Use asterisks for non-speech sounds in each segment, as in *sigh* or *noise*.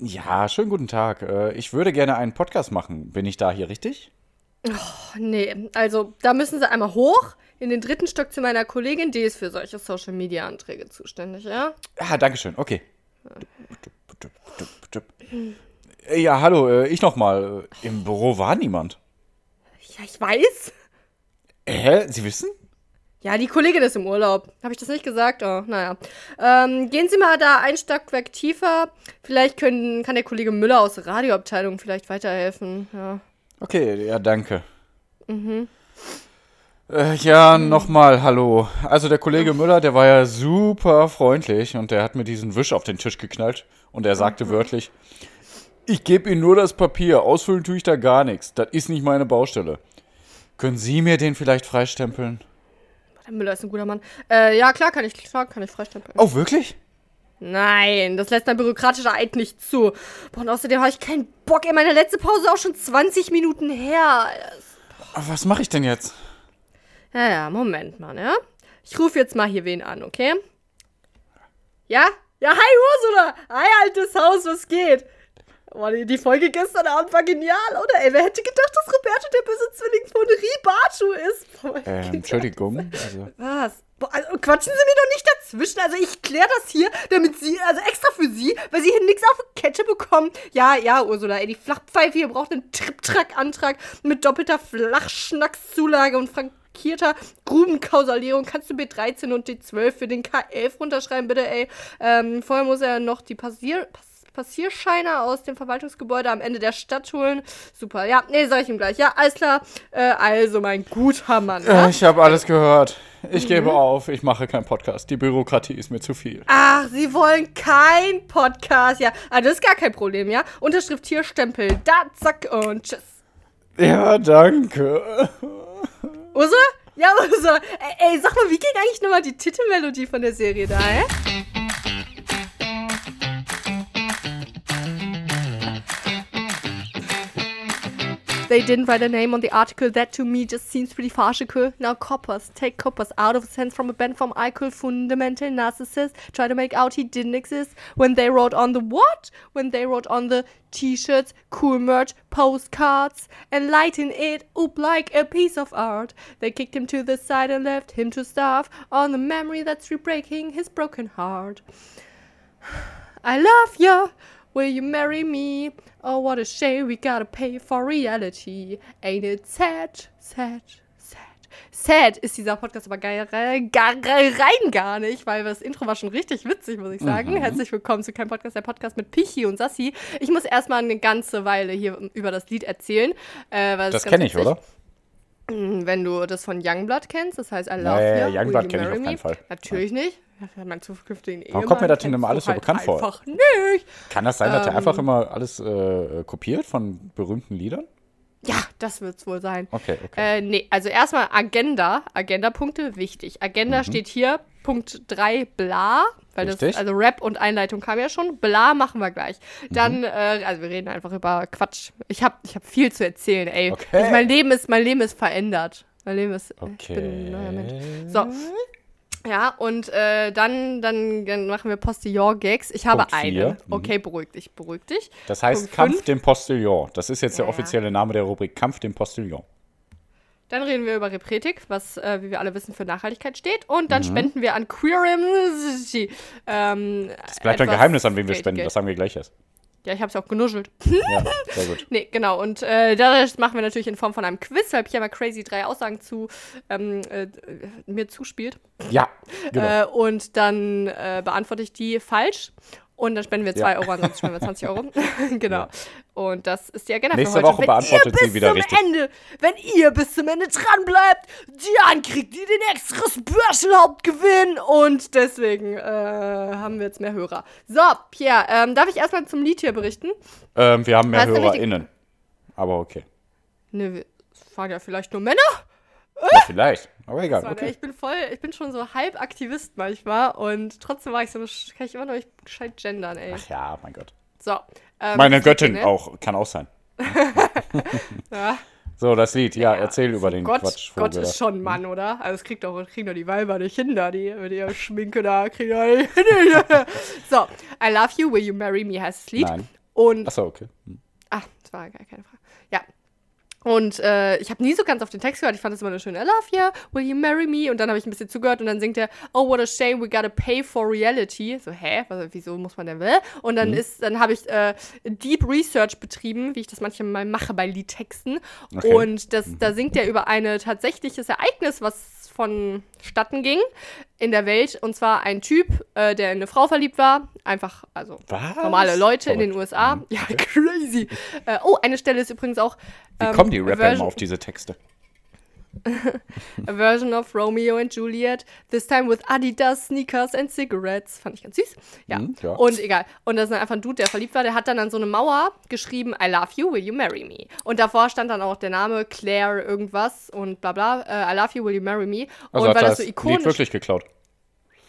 Ja, schönen guten Tag. Äh, Ich würde gerne einen Podcast machen. Bin ich da hier richtig? Nee, also da müssen Sie einmal hoch in den dritten Stock zu meiner Kollegin, die ist für solche Social Media Anträge zuständig, ja? Ah, Dankeschön. Okay. Äh, Ja, hallo, äh, ich nochmal. Im Büro war niemand. Ja, ich weiß. Hä? Sie wissen? Ja, die Kollegin ist im Urlaub. Habe ich das nicht gesagt? Oh, naja. Ähm, gehen Sie mal da ein Stockwerk tiefer. Vielleicht können, kann der Kollege Müller aus der Radioabteilung vielleicht weiterhelfen. Ja. Okay, ja, danke. Äh, ja, nochmal, hallo. Also der Kollege Müller, der war ja super freundlich und der hat mir diesen Wisch auf den Tisch geknallt und er sagte wörtlich, ich gebe Ihnen nur das Papier, ausfüllen tue ich da gar nichts. Das ist nicht meine Baustelle. Können Sie mir den vielleicht freistempeln? Der Müller ist ein guter Mann. Äh, ja, klar kann ich, klar kann ich freistempeln. Oh, wirklich? Nein, das lässt mein bürokratischer Eid nicht zu. Boah, und außerdem habe ich keinen Bock. Ey, meine letzte Pause ist auch schon 20 Minuten her. Aber Was mache ich denn jetzt? Ja, ja, Moment mal, ja? Ich rufe jetzt mal hier wen an, okay? Ja? Ja, hi Ursula! Hi, altes Haus, was geht? Boah, die, Folge gestern Abend war genial, oder? Ey, wer hätte gedacht, dass Roberto der böse Zwilling von Ribatu ist? Boah, Ähm, Entschuldigung. Also, was? Boah, also quatschen Sie mir doch nicht dazwischen. Also ich kläre das hier, damit Sie, also extra für Sie, weil Sie hier nichts auf die Kette bekommen. Ja, ja, Ursula, ey, die Flachpfeife hier braucht einen Triptrack-Antrag mit doppelter Flachschnackszulage und frankierter Grubenkausalierung. Kannst du B13 und D12 für den K11 runterschreiben, bitte, ey. Ähm, vorher muss er noch die Passier... Pass Passierscheine aus dem Verwaltungsgebäude am Ende der Stadt holen. Super, ja, nee, sag ich ihm gleich. Ja, alles klar. Äh, also, mein guter Mann. Ja? äh, ich habe alles gehört. Ich gebe auf, ich mache keinen Podcast. Die Bürokratie ist mir zu viel. Ach, Sie wollen kein Podcast. Ja, ah, das ist gar kein Problem, ja? Unterschrift hier, Stempel, da, zack und tschüss. Ja, danke. Ursula? Ja, Ursula. Ey, ey, sag mal, wie ging eigentlich nochmal die Titelmelodie von der Serie da, hä? They didn't write a name on the article. That to me just seems pretty farcical. Now, coppers. Take coppers out of his hands from a band from Eichel, fundamental narcissist. Try to make out he didn't exist. When they wrote on the what? When they wrote on the t-shirts, cool merch, postcards, and lighten it up like a piece of art. They kicked him to the side and left him to starve on the memory that's re-breaking his broken heart. *sighs* I love you. Will you marry me? Oh, what a shame we gotta pay for reality. Ain't it sad, sad, sad. Sad ist dieser Podcast aber geil, rein, gar, rein gar nicht, weil das Intro war schon richtig witzig, muss ich sagen. Herzlich willkommen zu Kein Podcast, der Podcast mit Pichi und Sassi. Ich muss erstmal eine ganze Weile hier über das Lied erzählen. Äh, Das kenne ich, oder? Mm, Wenn du das von Youngblood kennst, das heißt I Love Nee, You. Youngblood Will kenn ich auf keinen? Fall. Natürlich nicht. Ja, mein zukünftigen Ehemann. kommt mir das denn immer alles so halt bekannt vor? Einfach nicht. Kann das sein, dass er Ähm. einfach immer alles äh, kopiert von berühmten Liedern? Ja, das wird's wohl sein. Okay, okay. Äh, nee, also erstmal Agenda. Agenda-Punkte, wichtig. Agenda steht hier, Punkt 3, bla. Weil das, Mhm. Richtig. also Rap und Einleitung kam ja schon. Bla machen wir gleich. Mhm. Dann, äh, also wir reden einfach über Quatsch. Ich habe ich hab viel zu erzählen, ey. Okay. Ich, mein, Leben ist, mein Leben ist verändert. Mein Leben ist. Ich Okay. bin ein neuer Mensch. So. Ja, und äh, dann, dann, dann machen wir Postillon-Gags. Ich habe Punkt vier. eine. Mhm. Okay, beruhig dich, beruhig dich. Das heißt Punkt Kampf fünf. dem Postillon. Das ist jetzt der Ja, offizielle Name der Rubrik Kampf dem Postillon. Dann reden wir über Repretik, was, äh, wie wir alle wissen, für Nachhaltigkeit steht. Und Mhm. dann spenden wir an Queerim. Ähm, Es bleibt ein Geheimnis, an wen wir spenden. Das sagen wir gleich erst. Ja, ich habe es auch genuschelt. Ja, sehr gut. *laughs* Nee, genau. Und äh, das machen wir natürlich in Form von einem Quiz, weil Pierre mal crazy drei Aussagen zu ähm, äh, mir zuspielt. Ja, *laughs* genau. Äh, und dann äh, beantworte ich die falsch. Und dann spenden wir 2 Ja. Euro, ansonsten spenden wir 20 Euro. *laughs* genau. Und das ist die Agenda Nächste für heute. Woche beantwortet wenn sie ihr bis wieder zum richtig. Ende, wenn ihr bis zum Ende dran bleibt, dann kriegt ihr den extra Special-Hauptgewinn. Und deswegen äh, haben wir jetzt mehr Hörer. So, Pierre, ähm, darf ich erstmal zum Lied hier berichten? Ähm, wir haben mehr HörerInnen. Aber okay. Ne, wir fahren ja vielleicht nur Männer. Ja, vielleicht. Aber egal. Ey, Okay. Ich bin voll, ich bin schon so halb Aktivist manchmal und trotzdem war ich so, kann ich immer noch nicht gescheit gendern, ey. Ach ja, mein Gott. So. ähm, Meine Göttin Lied, ne? auch. Kann auch sein. *laughs* Ja. So, das Lied. Ja, erzähl über den Gott, Quatschvogel. Gott ist schon ein Mann, oder? Also es kriegt doch, kriegen doch die Weiber nicht hin, da, die mit ihrer Schminke da, kriegen doch nicht hin. *laughs* so, I Love You, Will You Marry Me heißt das Lied. Nein. Und Achso, okay. Hm. Ah, das war gar keine Frage. Und äh, ich habe nie so ganz auf den Text gehört. Ich fand das immer eine schöne I love you, will you marry me? Und dann habe ich ein bisschen zugehört und dann singt er, oh, what a shame, we gotta pay for reality. So, hä? Was, wieso muss man denn will? Und dann ist, dann habe ich äh, Deep Research betrieben, wie ich das manchmal mache bei Liedtexten. Okay. Und das, da singt er über ein tatsächliches Ereignis, was vonstatten ging in der Welt. Und zwar ein Typ, äh, der in eine Frau verliebt war. Einfach, also Was? normale Leute in den. USA. Mhm. Ja, *laughs* crazy. Äh, oh, eine Stelle ist übrigens auch. Wie ähm, kommen die Rapper immer auf diese Texte? A version of Romeo and Juliet, this time with Adidas, Sneakers and Cigarettes. Fand ich ganz süß. Ja. Mhm, ja. Und egal. Und das ist einfach ein Dude, der verliebt war. Der hat dann an so eine Mauer geschrieben, I love you, will you marry me? Und davor stand dann auch der Name Claire irgendwas und bla bla. Äh, I love you, will you marry me? Also und hat weil das so Lied ikonisch. wirklich geklaut.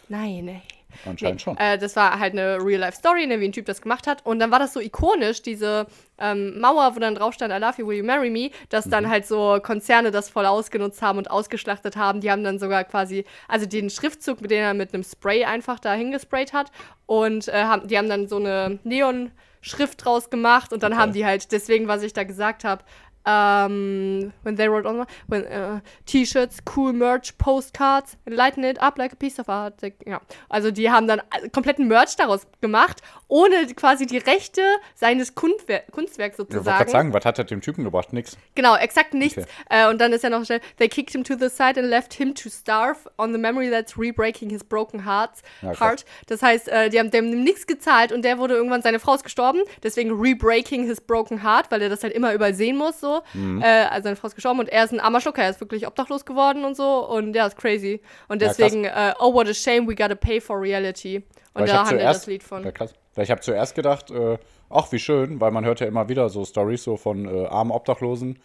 Nein, nee. Anscheinend schon. Äh, das war halt eine Real-Life-Story, ne, wie ein Typ das gemacht hat. Und dann war das so ikonisch, diese ähm, Mauer, wo dann drauf stand, I love you, will you marry me, dass dann Mhm. halt so Konzerne das voll ausgenutzt haben und ausgeschlachtet haben. Die haben dann sogar quasi, also den Schriftzug, mit dem er mit einem Spray einfach da hingesprayt hat. Und äh, haben, die haben dann so eine Neon-Schrift draus gemacht und dann Okay. haben die halt, deswegen, was ich da gesagt habe, um, when they wrote on when uh, T-Shirts, cool Merch, Postcards, lighten it up like a piece of art. Ja, also die haben dann kompletten Merch daraus gemacht, ohne quasi die Rechte seines Kunstwer Kunstwerks Ich wollte sozusagen. gerade sagen, was hat er dem Typen gebracht? Nix. Genau, exakt nichts. Okay. Äh, und dann ist ja noch schnell, they kicked him to the side and left him to starve on the memory that's re-breaking his broken hearts, Ja, heart. Das heißt, äh, die haben dem nichts gezahlt und der wurde irgendwann, seine Frau ist gestorben, deswegen re-breaking his broken heart, weil er das halt immer übersehen muss, so. Mhm. Äh, also seine Frau ist gestorben und er ist ein armer Schlucker, er ist wirklich obdachlos geworden und so und ja, ist crazy. Und Ja, deswegen, äh, oh, what a shame, we gotta pay for reality. Und Weil da handelt zuerst, das Lied von. Ja, krass. Weil ich habe zuerst gedacht, äh, ach, wie schön, weil man hört ja immer wieder so Stories so von äh, armen Obdachlosen,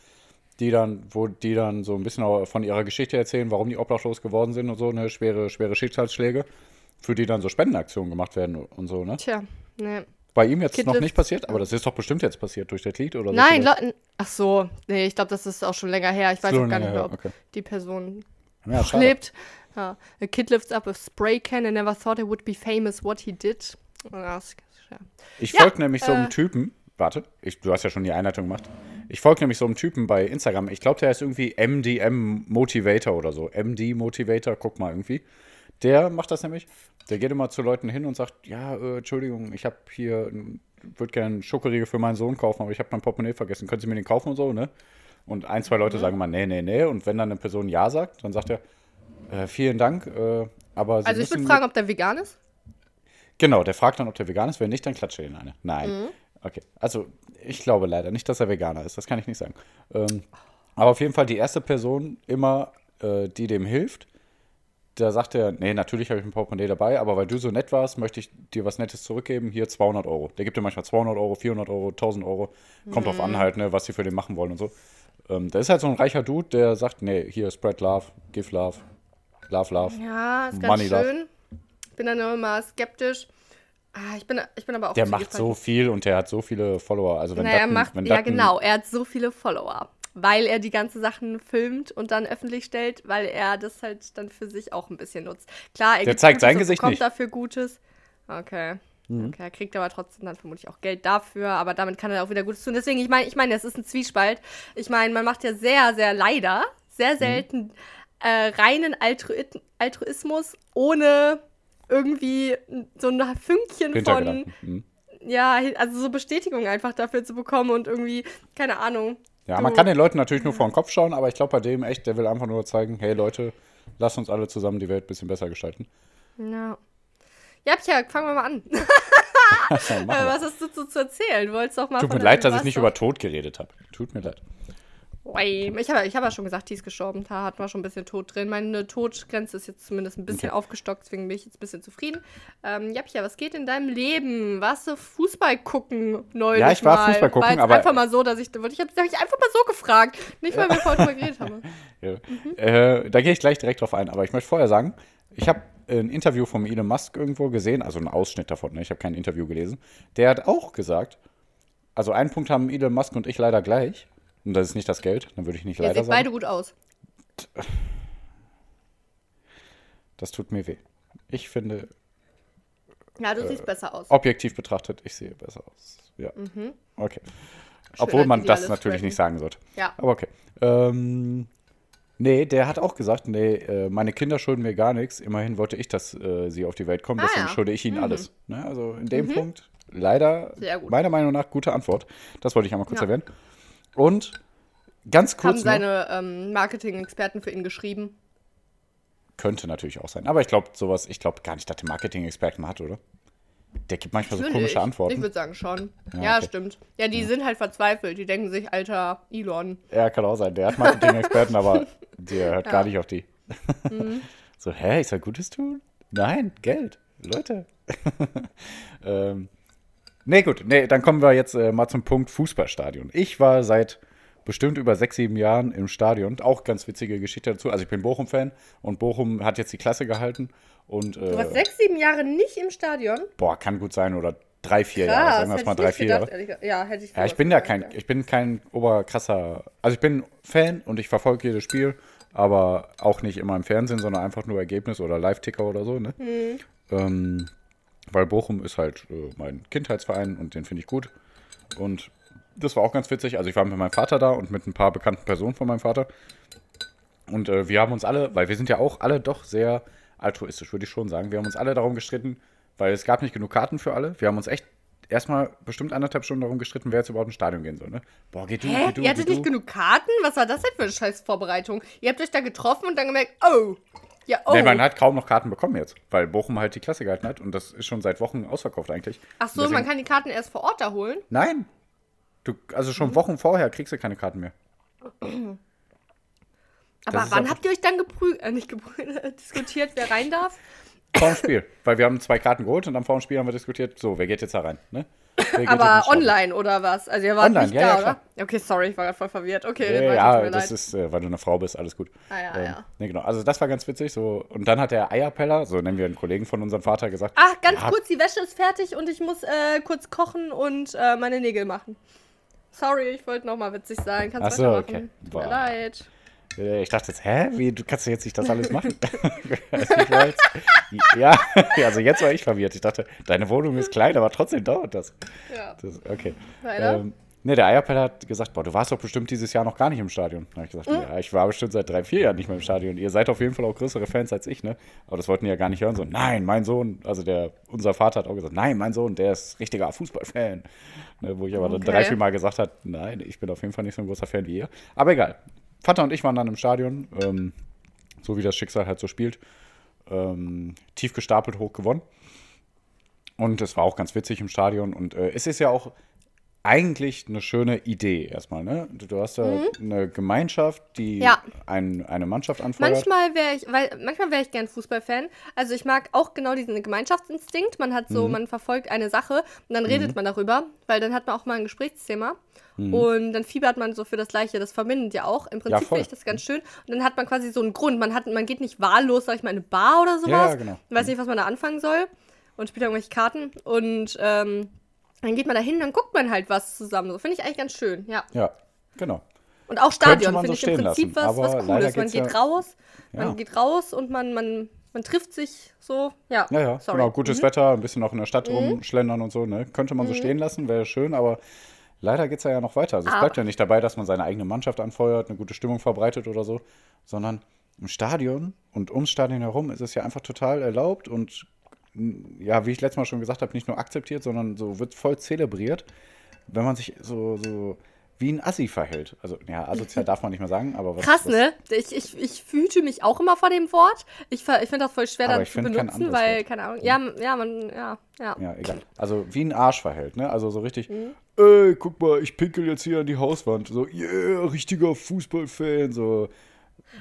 die dann, wo die dann so ein bisschen auch von ihrer Geschichte erzählen, warum die obdachlos geworden sind und so, ne, schwere, schwere Schicksalsschläge, für die dann so Spendenaktionen gemacht werden und so, ne? Tja, ne. Bei ihm jetzt Kid noch nicht passiert, aber das ist doch bestimmt jetzt passiert durch das Lied oder so. Nein. Ach so, nee, ich glaube, das ist auch schon länger her. Ich weiß auch gar nicht mehr, ob okay. die Person ja, noch lebt. Ja. A kid lifts up a spray can and never thought it would be famous what he did. Ja. Ich folge nämlich so einem äh. Typen, warte, ich, du hast ja schon die Einleitung gemacht. Ich folge nämlich so einem Typen bei Instagram. Ich glaube, der ist irgendwie MDM Motivator oder so. MD Motivator, guck mal irgendwie. Der macht das nämlich. Der geht immer zu Leuten hin und sagt, ja, äh, Entschuldigung, ich habe hier, würde gerne Schokoriegel für meinen Sohn kaufen, aber ich habe mein Portemonnaie vergessen. Können Sie mir den kaufen und so, ne? Und ein, zwei Mhm. Leute sagen immer, nee, nee, nee. Und wenn dann eine Person Ja sagt, dann sagt er, äh, vielen Dank, äh, aber Sie Also ich würde fragen, ob der vegan ist. Genau, der fragt dann, ob der vegan ist. Wenn nicht, dann klatscht er ihn eine. Nein. Mhm. Okay. Also, ich glaube leider nicht, dass er Veganer ist. Das kann ich nicht sagen. Ähm, aber auf jeden Fall die erste Person immer, äh, die dem hilft, da sagt er, nee, natürlich habe ich ein Portemonnaie dabei, aber weil du so nett warst, möchte ich dir was Nettes zurückgeben. Hier 200 Euro. Der gibt dir manchmal 200 Euro, 400 Euro, 1000 Euro. Kommt drauf Mhm. an halt, ne, was sie für den machen wollen und so. Ähm, da ist halt so ein reicher Dude, der sagt, nee, hier, spread love, give love, love, love. Ja, ist ganz Money love. schön. Bin dann immer skeptisch. Ah, ich, bin, ich bin aber auch Der macht so viel und der hat so viele Follower. Also wenn Naja, er macht, wenn ja genau, er hat so viele Follower. Weil er die ganzen Sachen filmt und dann öffentlich stellt, weil er das halt dann für sich auch ein bisschen nutzt. Klar, er Der zeigt Gutes sein Gesicht bekommt nicht. Mhm. dafür Gutes. Okay. Okay, er kriegt aber trotzdem dann vermutlich auch Geld dafür, aber damit kann er auch wieder Gutes tun. Deswegen, ich meine, ich meine, es ist ein Zwiespalt. Ich meine, man macht ja sehr, sehr leider, Mhm. sehr selten äh, reinen Altruit Altruismus ohne irgendwie so ein Fünkchen von. Mhm. ja, also so Bestätigung einfach dafür zu bekommen und irgendwie, keine Ahnung. Ja, man kann den Leuten natürlich nur vor den Kopf schauen, aber ich glaube bei dem echt, der will einfach nur zeigen, hey Leute, lasst uns alle zusammen die Welt ein bisschen besser gestalten. Ja. Ja, Pia, fangen wir mal an. *laughs* *laughs* Äh, was hast du zu, zu erzählen? Wolltest doch mal Tut mir leid, dass ich nicht über Tod geredet habe. Tut mir leid. Ich habe ich hab ja schon gesagt, die ist gestorben. Da hatten wir schon ein bisschen Tod drin. Meine Todgrenze ist jetzt zumindest ein bisschen Okay. aufgestockt, deswegen bin ich jetzt ein bisschen zufrieden. Ähm, ja, Pia, was geht in deinem Leben? Warst du Fußball gucken neulich Ja, ich war mal? Fußball gucken, war aber- einfach mal so, dass ich, ich habe hab ich einfach mal so gefragt. Nicht, weil wir vorhin drüber geredet haben. *laughs* Ja. Mhm. Äh, da gehe ich gleich direkt drauf ein. Aber ich möchte vorher sagen, ich habe ein Interview von Elon Musk irgendwo gesehen, also einen Ausschnitt davon, ne? ich habe kein Interview gelesen. Der hat auch gesagt, also einen Punkt haben Elon Musk und ich leider gleich. Und das ist nicht das Geld, dann würde ich nicht Ihr leider seht sagen. beide gut aus. Das tut mir weh. Ich finde, Ja, du Äh, siehst besser aus. objektiv betrachtet, ich sehe besser aus. Ja. Okay. Obwohl man Mhm. das alles natürlich nicht sagen sollte. Ja. Aber okay. Ähm, nee, der hat auch gesagt, nee, äh, meine Kinder schulden mir gar nichts. Immerhin wollte ich, dass äh, sie auf die Welt kommen, Ah, deswegen ja. schulde ich ihnen alles. Ne? Also in dem Punkt leider, Sehr gut. meiner Meinung nach, gute Antwort. Das wollte ich einmal kurz Ja. erwähnen. Und ganz Haben kurz noch, seine ähm, Marketing-Experten für ihn geschrieben. könnte natürlich auch sein. Aber ich glaube sowas, ich glaube gar nicht, dass der Marketing-Experten hat, oder? Der gibt manchmal so komische Antworten. Ich würde sagen schon. Ja, Ja, okay. stimmt. Ja, die sind halt verzweifelt. Die denken sich, alter Elon. Ja, kann auch sein. Der hat Marketing-Experten, aber *laughs* der hört Ja. gar nicht auf die. Mhm. *laughs* So, hä, ich soll Gutes tun? Nein, Geld. Leute. *laughs* ähm, nee, gut. Nee, dann kommen wir jetzt äh, mal zum Punkt Fußballstadion. Ich war seit bestimmt über sechs, sieben Jahren im Stadion. Auch ganz witzige Geschichte dazu. Also ich bin Bochum-Fan und Bochum hat jetzt die Klasse gehalten. Und Du warst äh, sechs, sieben Jahre nicht im Stadion? boah, kann gut sein. Oder drei, vier Krass, Jahre. Sagen wir es mal ich drei, vier gedacht, Jahre. ehrlich. Ja, hätte ich Ja, ich bin ja kein, ich bin kein oberkrasser, also ich bin Fan und ich verfolge jedes Spiel, aber auch nicht immer im Fernsehen, sondern einfach nur Ergebnis oder Live-Ticker oder so, ne? Mhm. Ähm, weil Bochum ist halt äh, mein Kindheitsverein und den finde ich gut. Und das war auch ganz witzig. Also ich war mit meinem Vater da und mit ein paar bekannten Personen von meinem Vater. Und äh, wir haben uns alle, weil wir sind ja auch alle doch sehr altruistisch, würde ich schon sagen. Wir haben uns alle darum gestritten, weil es gab nicht genug Karten für alle. Wir haben uns echt erstmal bestimmt anderthalb Stunden darum gestritten, wer jetzt überhaupt ins Stadion gehen soll. Ne? Boah, geh du, Hä? geh du, Ihr hattet nicht genug Karten? Was war das denn für eine scheiß Vorbereitung? Ihr habt euch da getroffen und dann gemerkt, oh. Ja, oh. Nee, man hat kaum noch Karten bekommen jetzt, weil Bochum halt die Klasse gehalten hat und das ist schon seit Wochen ausverkauft eigentlich. Ach so, Deswegen- man kann die Karten erst vor Ort da holen? Nein. Du, also schon Mhm. Wochen vorher kriegst du keine Karten mehr. Aber wann habt ihr euch dann geprügelt, äh, nicht geprügelt, *laughs* diskutiert, wer rein darf? Vor dem Spiel. weil wir haben zwei Karten geholt und am vor dem Spiel haben wir diskutiert, so, wer geht jetzt da rein? Ne? Aber online oder was? Also ihr wart Online, nicht ja, da, ja, oder? klar. Okay, sorry, ich war gerade voll verwirrt. Okay, Ja, ja, das leid. ist, äh, weil du eine Frau bist, alles gut. Ah, ja, ja. Nee, genau. Also das war ganz witzig. So. Und dann hat der Eierpeller, so nennen wir einen Kollegen von unserem Vater, gesagt, Ach, ganz Ja. kurz, die Wäsche ist fertig und ich muss äh, kurz kochen und äh, meine Nägel machen. Sorry, ich wollte nochmal witzig sein. Kannst Ach so, weitermachen. okay. Tut mir leid. Äh, ich dachte jetzt, hä, wie, du kannst du jetzt nicht das alles machen? *laughs* Ja, *laughs* also jetzt war ich verwirrt. Ich dachte, deine Wohnung ist klein, aber trotzdem dauert das. Ja. das okay. Weiter? Ähm, ne, der Eierpeller hat gesagt, boah, du warst doch bestimmt dieses Jahr noch gar nicht im Stadion. Da habe ich gesagt, Hm? ja, ich war bestimmt seit drei, vier Jahren nicht mehr im Stadion. Ihr seid auf jeden Fall auch größere Fans als ich, ne? Aber das wollten die ja gar nicht hören. So, nein, mein Sohn, also der, unser Vater hat auch gesagt, nein, mein Sohn, der ist richtiger Fußballfan. Ne, wo ich aber dann Okay. drei, vier Mal gesagt habe, nein, ich bin auf jeden Fall nicht so ein großer Fan wie ihr. Aber egal. Vater und ich waren dann im Stadion, ähm, so wie das Schicksal halt so spielt. Ähm, tief gestapelt hoch gewonnen. Und es war auch ganz witzig im Stadion. Und äh, es ist ja auch eigentlich eine schöne Idee erstmal. Ne? Du, hast da eine Gemeinschaft, die Mhm. Ja. ein, eine Mannschaft anfeuert. Manchmal wäre ich, weil manchmal wäre ich gern Fußballfan. Also ich mag auch genau diesen Gemeinschaftsinstinkt. Man hat Mhm. so, man verfolgt eine Sache und dann redet man darüber, weil dann hat man auch mal ein Gesprächsthema. Und dann fiebert man so für das Gleiche. Das verbindet ja auch. Im Mhm. Ja, Prinzip voll. finde ich das ganz schön. Und dann hat man quasi so einen Grund. Man, hat, man geht nicht wahllos, sag ich mal, in eine Bar oder sowas. Ja, ja, genau. Weiß nicht, was man da anfangen soll. Und spielt irgendwelche Karten. Und ähm, dann geht man da hin, dann guckt man halt was zusammen. So finde ich eigentlich ganz schön, ja. Ja, genau. Und auch Stadion man finde so ich im Prinzip lassen, was, was aber Cooles. Man geht ja- raus, Ja. man geht raus und man, man, man trifft sich so. Ja, Ja, ja, sorry. Mhm. genau. Gutes Wetter, ein bisschen auch in der Stadt rumschlendern und so. Ne? Könnte man so stehen lassen, wäre schön, aber leider geht es ja noch weiter. Also es Aber- bleibt ja nicht dabei, dass man seine eigene Mannschaft anfeuert, eine gute Stimmung verbreitet oder so, sondern im Stadion und ums Stadion herum ist es ja einfach total erlaubt und ja, wie ich letztes Mal schon gesagt habe, nicht nur akzeptiert, sondern so wird voll zelebriert, wenn man sich so, so wie ein Assi verhält. Also, ja, asozial *laughs* darf man nicht mehr sagen, aber was. Krass, was, ne? Ich, ich, ich fühlte mich auch immer vor dem Wort. Ich, ich finde das voll schwer ich zu benutzen, weil, Wort. keine Ahnung. Ja, m- ja, man, ja, ja. Ja, egal. Also wie ein Arsch verhält, ne? Also so richtig, Mhm. ey, guck mal, ich pinkel jetzt hier an die Hauswand. So, yeah, richtiger Fußballfan. So.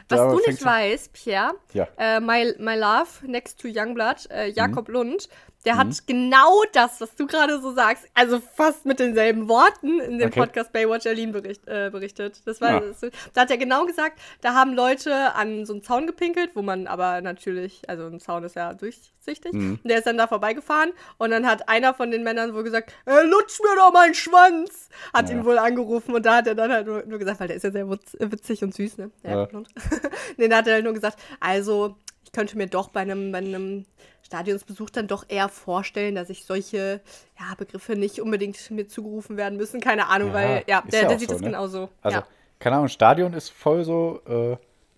Was du nicht weißt, Pierre, Ja. äh, my, my Love, next to Youngblood, äh, Mhm. Jakob Lund, der hat genau das, was du gerade so sagst, also fast mit denselben Worten in dem Okay. Podcast Baywatch Berlin bericht, äh, berichtet. Das war, Ja. das, da hat er genau gesagt, da haben Leute an so einen Zaun gepinkelt, wo man aber natürlich, also ein Zaun ist ja durchsichtig, Mhm. und der ist dann da vorbeigefahren und dann hat einer von den Männern wohl gesagt, äh, lutsch mir doch meinen Schwanz, hat Ja. ihn wohl angerufen und da hat er dann halt nur, nur gesagt, weil der ist ja sehr witz, witzig und süß, ne? Ja. Lund. *laughs* nee, da hat er halt nur gesagt, also ich könnte mir doch bei einem, bei einem Stadionsbesuch dann doch eher vorstellen, dass ich solche ja, Begriffe nicht unbedingt mir zugerufen werden müssen. Keine Ahnung, Ja, weil ja, der, ja der sieht so, das ne? genauso. Also, ja. keine Ahnung, Stadion ist voll so, äh,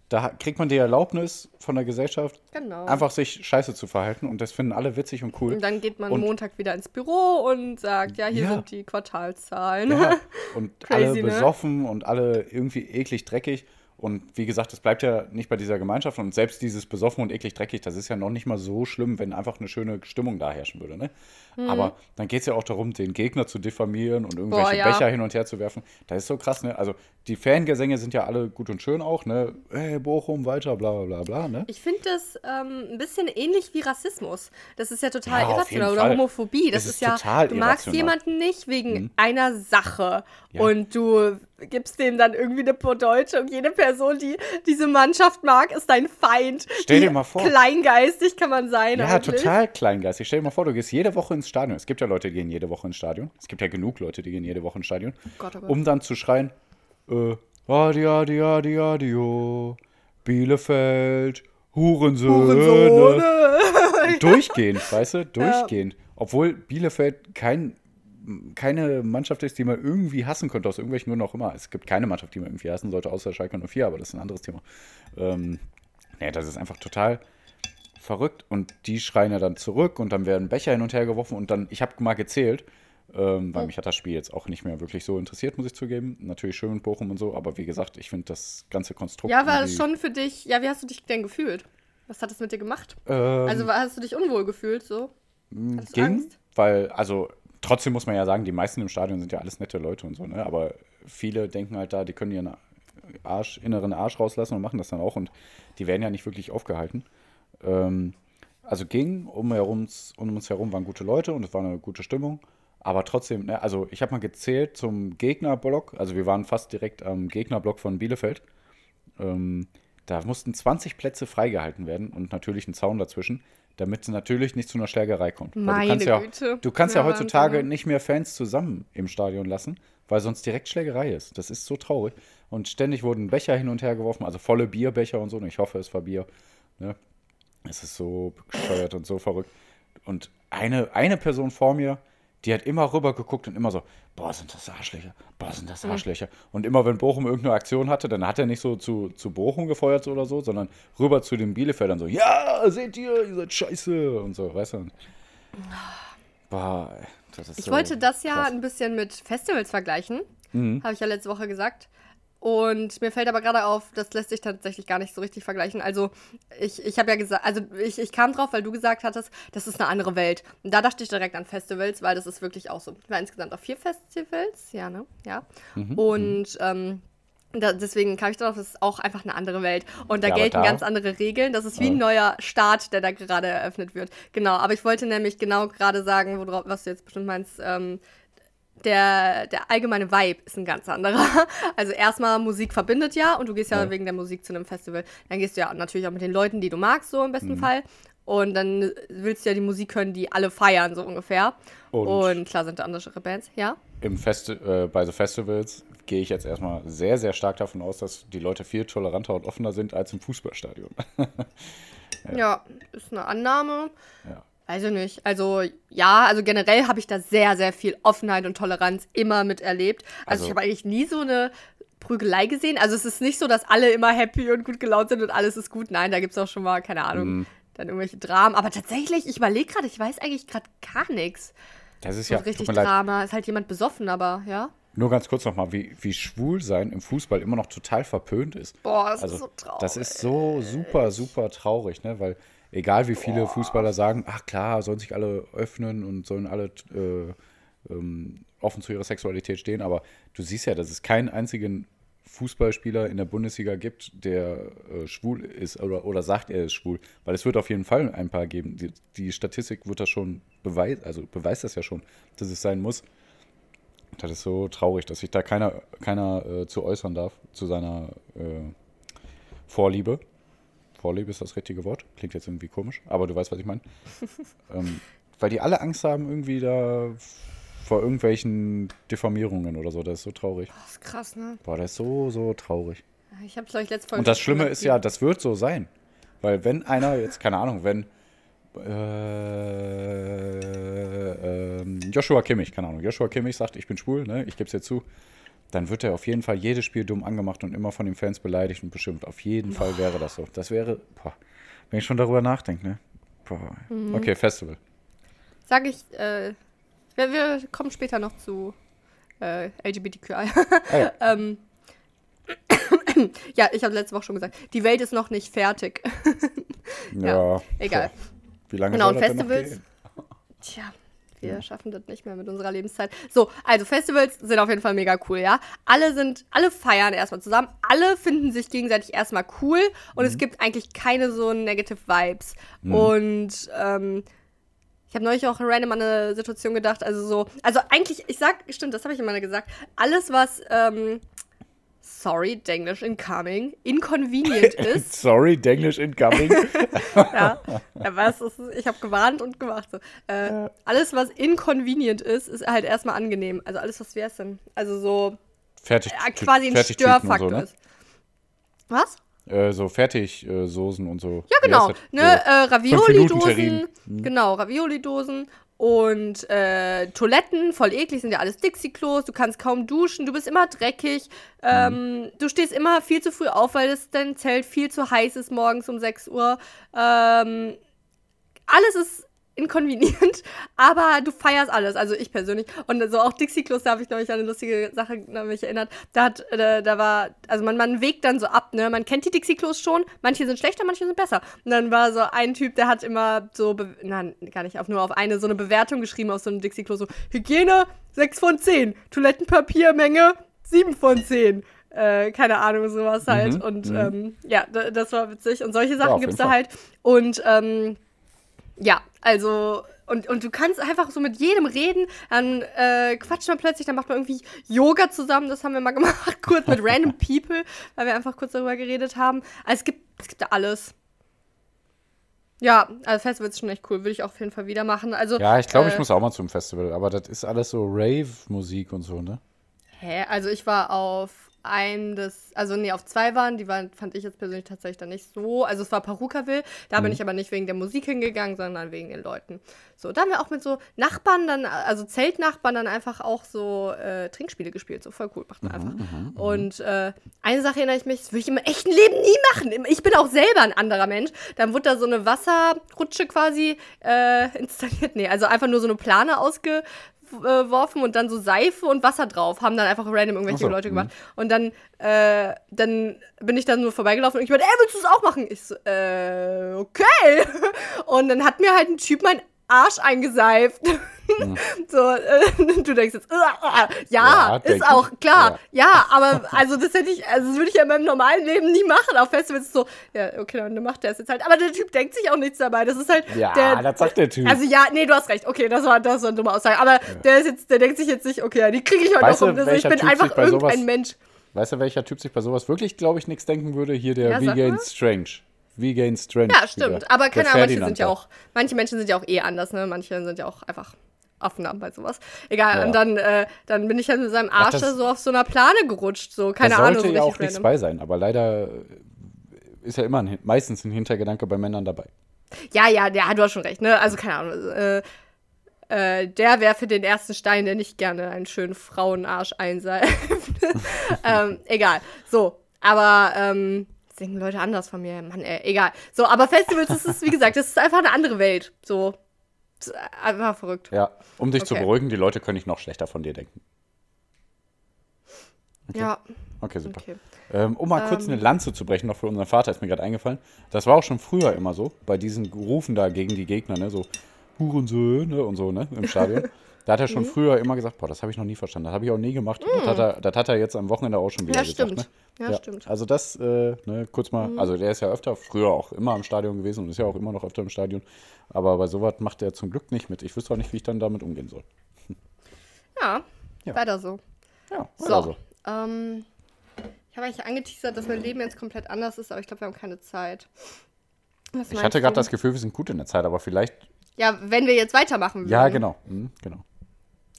da kriegt man die Erlaubnis von der Gesellschaft, Genau. einfach sich scheiße zu verhalten und das finden alle witzig und cool. Und dann geht man Und- Montag wieder ins Büro und sagt, ja, hier sind die Quartalszahlen. *laughs* Und alle Crazy, ne? besoffen und alle irgendwie eklig dreckig. Und wie gesagt, es bleibt ja nicht bei dieser Gemeinschaft. Und selbst dieses besoffen und eklig dreckig, das ist ja noch nicht mal so schlimm, wenn einfach eine schöne Stimmung da herrschen würde. Ne? Mhm. Aber dann geht es ja auch darum, den Gegner zu diffamieren und irgendwelche Boah, ja. Becher hin und her zu werfen. Das ist so krass, ne? Also die Fangesänge sind ja alle gut und schön auch, ne? Hey, Bochum, weiter, bla bla bla bla, ne? Ich finde das ähm, ein bisschen ähnlich wie Rassismus. Das ist ja total Ja, irrational. Oder Fall. Homophobie. Das ist, ist ja, total du magst jemanden nicht wegen einer Sache. Ja. Und du gibst dem dann irgendwie eine Bedeutung. Jede Person, die diese Mannschaft mag, ist dein Feind. Stell dir mal vor. Kleingeistig kann man sein. Ja, eigentlich. total kleingeistig. Stell dir mal vor, du gehst jede Woche ins Stadion. Es gibt ja Leute, die gehen jede Woche ins Stadion. Es gibt ja genug Leute, die gehen jede Woche ins Stadion. Gott, oh Gott. Um dann zu schreien, äh, Adi, Adi, Adi, Adio, Bielefeld, Hurensöhne. Hurensöhne. *laughs* Durchgehend, weißt du? Durchgehend. Obwohl Bielefeld kein, keine Mannschaft ist, die man irgendwie hassen könnte, aus irgendwelchen Gründen auch immer. Es gibt keine Mannschaft, die man irgendwie hassen sollte, außer Schalke 04, aber das ist ein anderes Thema. Ähm, nee, das ist einfach total verrückt. Und die schreien ja dann zurück und dann werden Becher hin und her geworfen und dann, ich habe mal gezählt, ähm, weil mich hat das Spiel jetzt auch nicht mehr wirklich so interessiert, muss ich zugeben. Natürlich schön mit Bochum und so, aber wie gesagt, ich finde das ganze Konstrukt. Ja, war irgendwie- schon für dich. Ja, wie hast du dich denn gefühlt? Was hat das mit dir gemacht? Ähm, Also hast du dich unwohl gefühlt so? Hattest ging, Angst? weil, also trotzdem muss man ja sagen, die meisten im Stadion sind ja alles nette Leute und so, ne? Aber viele denken halt da, die können ihren Arsch, inneren Arsch rauslassen und machen das dann auch und die werden ja nicht wirklich aufgehalten. Ähm, also ging, um, herum, um uns herum waren gute Leute und es war eine gute Stimmung. Aber trotzdem, ne, also ich habe mal gezählt zum Gegnerblock, also wir waren fast direkt am Gegnerblock von Bielefeld. Ähm, da mussten 20 Plätze freigehalten werden und natürlich ein Zaun dazwischen, damit es natürlich nicht zu einer Schlägerei kommt. Weil Meine du kannst ja, Güte. Du kannst ja, Ja, heutzutage Wahnsinn. nicht mehr Fans zusammen im Stadion lassen, weil sonst direkt Schlägerei ist. Das ist so traurig. Und ständig wurden Becher hin und her geworfen, also volle Bierbecher und so. Und ich hoffe, es war Bier. Ne? Es ist so bescheuert und so verrückt. Und eine, eine Person vor mir, die hat immer rüber geguckt und immer so, boah, sind das Arschlöcher, boah, sind das Arschlöcher. Und immer wenn Bochum irgendeine Aktion hatte, dann hat er nicht so zu, zu Bochum gefeuert oder so, sondern rüber zu den Bielefeldern so, ja, seht ihr, ihr seid scheiße und so, weißt du. Boah, ey, das ist Ich so wollte das ja krass. ein bisschen mit Festivals vergleichen. Mhm. Habe ich ja letzte Woche gesagt. Und mir fällt aber gerade auf, das lässt sich tatsächlich gar nicht so richtig vergleichen. Also, ich, ich habe ja gesagt, also ich, ich kam drauf, weil du gesagt hattest, das ist eine andere Welt. Und da dachte ich direkt an Festivals, weil das ist wirklich auch so. Ich war insgesamt auf vier Festivals, ja, ne? Ja. Mhm, Und ähm, da, deswegen kam ich darauf, das ist auch einfach eine andere Welt. Und da Ja, gelten da- ganz andere Regeln. Das ist wie ein neuer Staat, der da gerade eröffnet wird. Genau, aber ich wollte nämlich genau gerade sagen, worauf, was du jetzt bestimmt meinst, ähm, der, der allgemeine Vibe ist ein ganz anderer. *laughs* Also erstmal Musik verbindet ja und du gehst ja, Ja. wegen der Musik zu einem Festival. Dann gehst du ja natürlich auch mit den Leuten, die du magst, so im besten Mhm. Fall. Und dann willst du ja die Musik hören, die alle feiern, so ungefähr. Und- Und, klar sind da andere Bands, ja. Im Festi äh, bei so Festivals gehe ich jetzt erstmal sehr, sehr stark davon aus, dass die Leute viel toleranter und offener sind als im Fußballstadion. *laughs* Ja, ist eine Annahme. ja. Weiß ich nicht. Also, ja, also generell habe ich da sehr, sehr viel Offenheit und Toleranz immer miterlebt. Also, Also- ich habe eigentlich nie so eine Prügelei gesehen. Also, es ist nicht so, dass alle immer happy und gut gelaunt sind und alles ist gut. Nein, da gibt es auch schon mal, keine Ahnung, Mhm. dann irgendwelche Dramen. Aber tatsächlich, ich überlege gerade, ich weiß eigentlich gerade gar nichts. Das ist So ja, richtig mir leid, Drama. Ist halt jemand besoffen, aber ja. nur ganz kurz nochmal, wie, wie schwul sein im Fußball immer noch total verpönt ist. Boah, das Also, ist so traurig. das ist so super, super traurig, ne? Weil egal wie viele Fußballer sagen, ach klar, sollen sich alle öffnen und sollen alle äh, ähm, offen zu ihrer Sexualität stehen, aber du siehst ja, dass es keinen einzigen Fußballspieler in der Bundesliga gibt, der äh, schwul ist oder, oder sagt, er ist schwul. Weil es wird auf jeden Fall ein paar geben. Die, die Statistik wird das schon beweist, also beweist das ja schon, dass es sein muss. Das ist so traurig, dass sich da keiner, keiner äh, zu äußern darf, zu seiner äh, Vorliebe. Vorliebe ist das richtige Wort. Klingt jetzt irgendwie komisch, aber du weißt, was ich meine. *laughs* ähm, weil die alle Angst haben, irgendwie da vor irgendwelchen Diffamierungen oder so. Das ist so traurig. Das ist krass, ne? Boah, das ist so, so traurig. Ich habe es euch letzte Folge Und das Schlimme ist ja, das wird so sein. Weil wenn einer jetzt, keine Ahnung, wenn äh, ähm, Joshua Kimmich, keine Ahnung, Joshua Kimmich sagt, ich bin schwul, ne, ich gebe es jetzt zu, dann wird er auf jeden Fall jedes Spiel dumm angemacht und immer von den Fans beleidigt und beschimpft. Auf jeden Fall wäre das so. Das wäre, boah, wenn ich schon darüber nachdenke, ne? Boah. Mhm. Okay, Festival. Sag ich, äh, wir, wir kommen später noch zu äh, LGBTQI. Ah, ja. *laughs* ähm, *coughs* ja, ich habe letzte Woche schon gesagt, die Welt ist noch nicht fertig. *laughs* Ja, egal. boah. Wie lange Genau, soll das Festivals-? Tja, wir schaffen das nicht mehr mit unserer Lebenszeit. So, also Festivals sind auf jeden Fall mega cool, ja. Alle sind, alle feiern erstmal zusammen, alle finden sich gegenseitig erstmal cool und Mhm. es gibt eigentlich keine so negative Vibes. Und ähm, ich habe neulich auch random an eine Situation gedacht, also so, also eigentlich, ich sag, stimmt, das habe ich immer gesagt, alles was, ähm, sorry, English incoming, inconvenient *laughs* ist, Sorry, Denglish incoming. *laughs* ja, ja was ist, ich habe gewarnt und gemacht. So. Äh, alles, was inconvenient ist, ist halt erstmal angenehm. Also alles, was wäre es denn? Also so Fertig. äh, quasi ein Störfaktor so, ne? ist. Was? Äh, so Fertigsoßen und so. Ja, genau. Ne, So. äh, Ravioli-Dosen. Fünf-Minuten-Terrinen. Genau, Ravioli-Dosen. Und äh, Toiletten, voll eklig, sind ja alles Dixie-Klos. Du kannst kaum duschen, du bist immer dreckig. Ähm, Du stehst immer viel zu früh auf, weil es dein Zelt viel zu heiß ist morgens um 6 Uhr. Ähm, alles ist inkonvenient, *laughs* aber du feierst alles. Also ich persönlich. Und so auch Dixie-Klos, da habe ich neulich an eine lustige Sache mich erinnert. Da hat, äh, da war, also man, man wägt dann so ab, ne? Man kennt die Dixie-Klos schon. Manche sind schlechter, manche sind besser. Und dann war so ein Typ, der hat immer so, nein, gar nicht auf, nur auf eine, so eine Bewertung geschrieben auf so einem Dixie-Klo. So, Hygiene 6 von 10. Toilettenpapiermenge 7 von 10. Äh, keine Ahnung, sowas halt. Mhm, Und mhm. ähm, ja, da, das war witzig. Und solche Ja, Sachen auf gibt es da Fall. halt. Und ähm, ja, also, und, und du kannst einfach so mit jedem reden, dann äh, quatscht man plötzlich, dann macht man irgendwie Yoga zusammen, das haben wir mal *laughs* gemacht, kurz mit random people, weil wir einfach kurz darüber geredet haben. Also es gibt, es gibt da alles. Ja, also Festival ist schon echt cool, würde ich auch auf jeden Fall wieder machen. Also, Ja, ich glaube, äh, ich muss auch mal zum Festival, aber das ist alles so Rave-Musik und so, ne? Hä? Also ich war auf einem des, also nee, auf zwei waren, die waren, fand ich jetzt persönlich tatsächlich dann nicht so. Also es war Perukaville, da Mhm. bin ich aber nicht wegen der Musik hingegangen, sondern wegen den Leuten. So, da haben wir auch mit so Nachbarn dann, also Zeltnachbarn dann einfach auch so äh, Trinkspiele gespielt. So voll cool, macht Mhm, man einfach. Und äh, eine Sache erinnere ich mich, das würde ich im echten Leben nie machen. Ich bin auch selber ein anderer Mensch. Dann wurde da so eine Wasserrutsche quasi äh, installiert. Nee, also einfach nur so eine Plane ausge geworfen und dann so Seife und Wasser drauf. Haben dann einfach random irgendwelche so, Leute mhm. gemacht. Und dann, äh, dann bin ich dann nur vorbeigelaufen und ich meinte, ey, willst du es auch machen? Ich so, äh, okay. *laughs* Und dann hat mir halt ein Typ meinen Arsch eingeseift. *laughs* so, äh, du denkst jetzt, äh, äh, ja, Ja, ist auch ich. klar. Ja. aber also das hätte ich, also das würde ich ja in meinem normalen Leben nie machen. Auf Festivals so, ja, okay, dann macht der es jetzt halt. Aber der Typ denkt sich auch nichts dabei. Das ist halt Ja, der, das sagt der Typ. also ja, nee, du hast recht. Okay, das war, das war eine dumme Aussage. Aber der ist jetzt, der denkt sich jetzt nicht, okay, ja, die kriege ich heute Weißt noch um. Also ich bin Typ einfach irgendein Mensch. Weißt du, welcher Typ sich bei sowas wirklich, glaube ich, nichts denken würde? Hier der Ja, Vegan mal. Strange. Vegan Strange. Ja, stimmt. wieder. Aber keine Ahnung, manche sind ja da. auch, manche Menschen sind ja auch eh anders, ne? Manche sind ja auch einfach offener bei sowas. Egal, Ja. und dann, äh, dann bin ich halt mit seinem Arsch das- da so auf so einer Plane gerutscht. So, keine da Ahnung, sollte so ja auch nichts bei sein, aber leider äh, ist ja immer ein, meistens ein Hintergedanke bei Männern dabei. Ja, ja, ja, du hast schon recht, ne? Also keine Ahnung. Äh, äh, der wäre für den ersten Stein, der nicht gerne einen schönen Frauenarsch einseift. *laughs* ähm, egal. So, aber ähm, das denken Leute anders von mir. Mann, ey, egal. So, aber Festivals, das ist, wie gesagt, das ist einfach eine andere Welt. So. Einfach verrückt. Ja, um dich zu Okay. beruhigen, die Leute können nicht noch schlechter von dir denken. Ja, Okay, super. okay. Ähm, um mal kurz Ähm. eine Lanze zu brechen, noch für unseren Vater, ist mir gerade eingefallen. Das war auch schon früher immer so, bei diesen Rufen da gegen die Gegner, ne, so Hurensöhne und so, ne, im Stadion. *laughs* Da hat er Mhm. schon früher immer gesagt, boah, das habe ich noch nie verstanden, das habe ich auch nie gemacht. Das, hat er, das hat er jetzt am Wochenende auch schon wieder Ja, gesagt. stimmt. Ne? Ja, stimmt. Mhm. Also das, äh, ne, kurz mal, also der ist ja öfter, früher auch immer im Stadion gewesen und ist ja auch immer noch öfter im Stadion. Aber bei sowas macht er zum Glück nicht mit. Ich wüsste auch nicht, wie ich dann damit umgehen soll. *laughs* Ja, Ja. weiter so. Ja, So, also. ähm, ich habe eigentlich angeteasert, dass mein Leben jetzt komplett anders ist, aber ich glaube, wir haben keine Zeit. Was Ich hatte gerade das Gefühl, wir sind gut in der Zeit, aber vielleicht. Ja, wenn wir jetzt weitermachen würden. Ja, genau. Mhm, genau.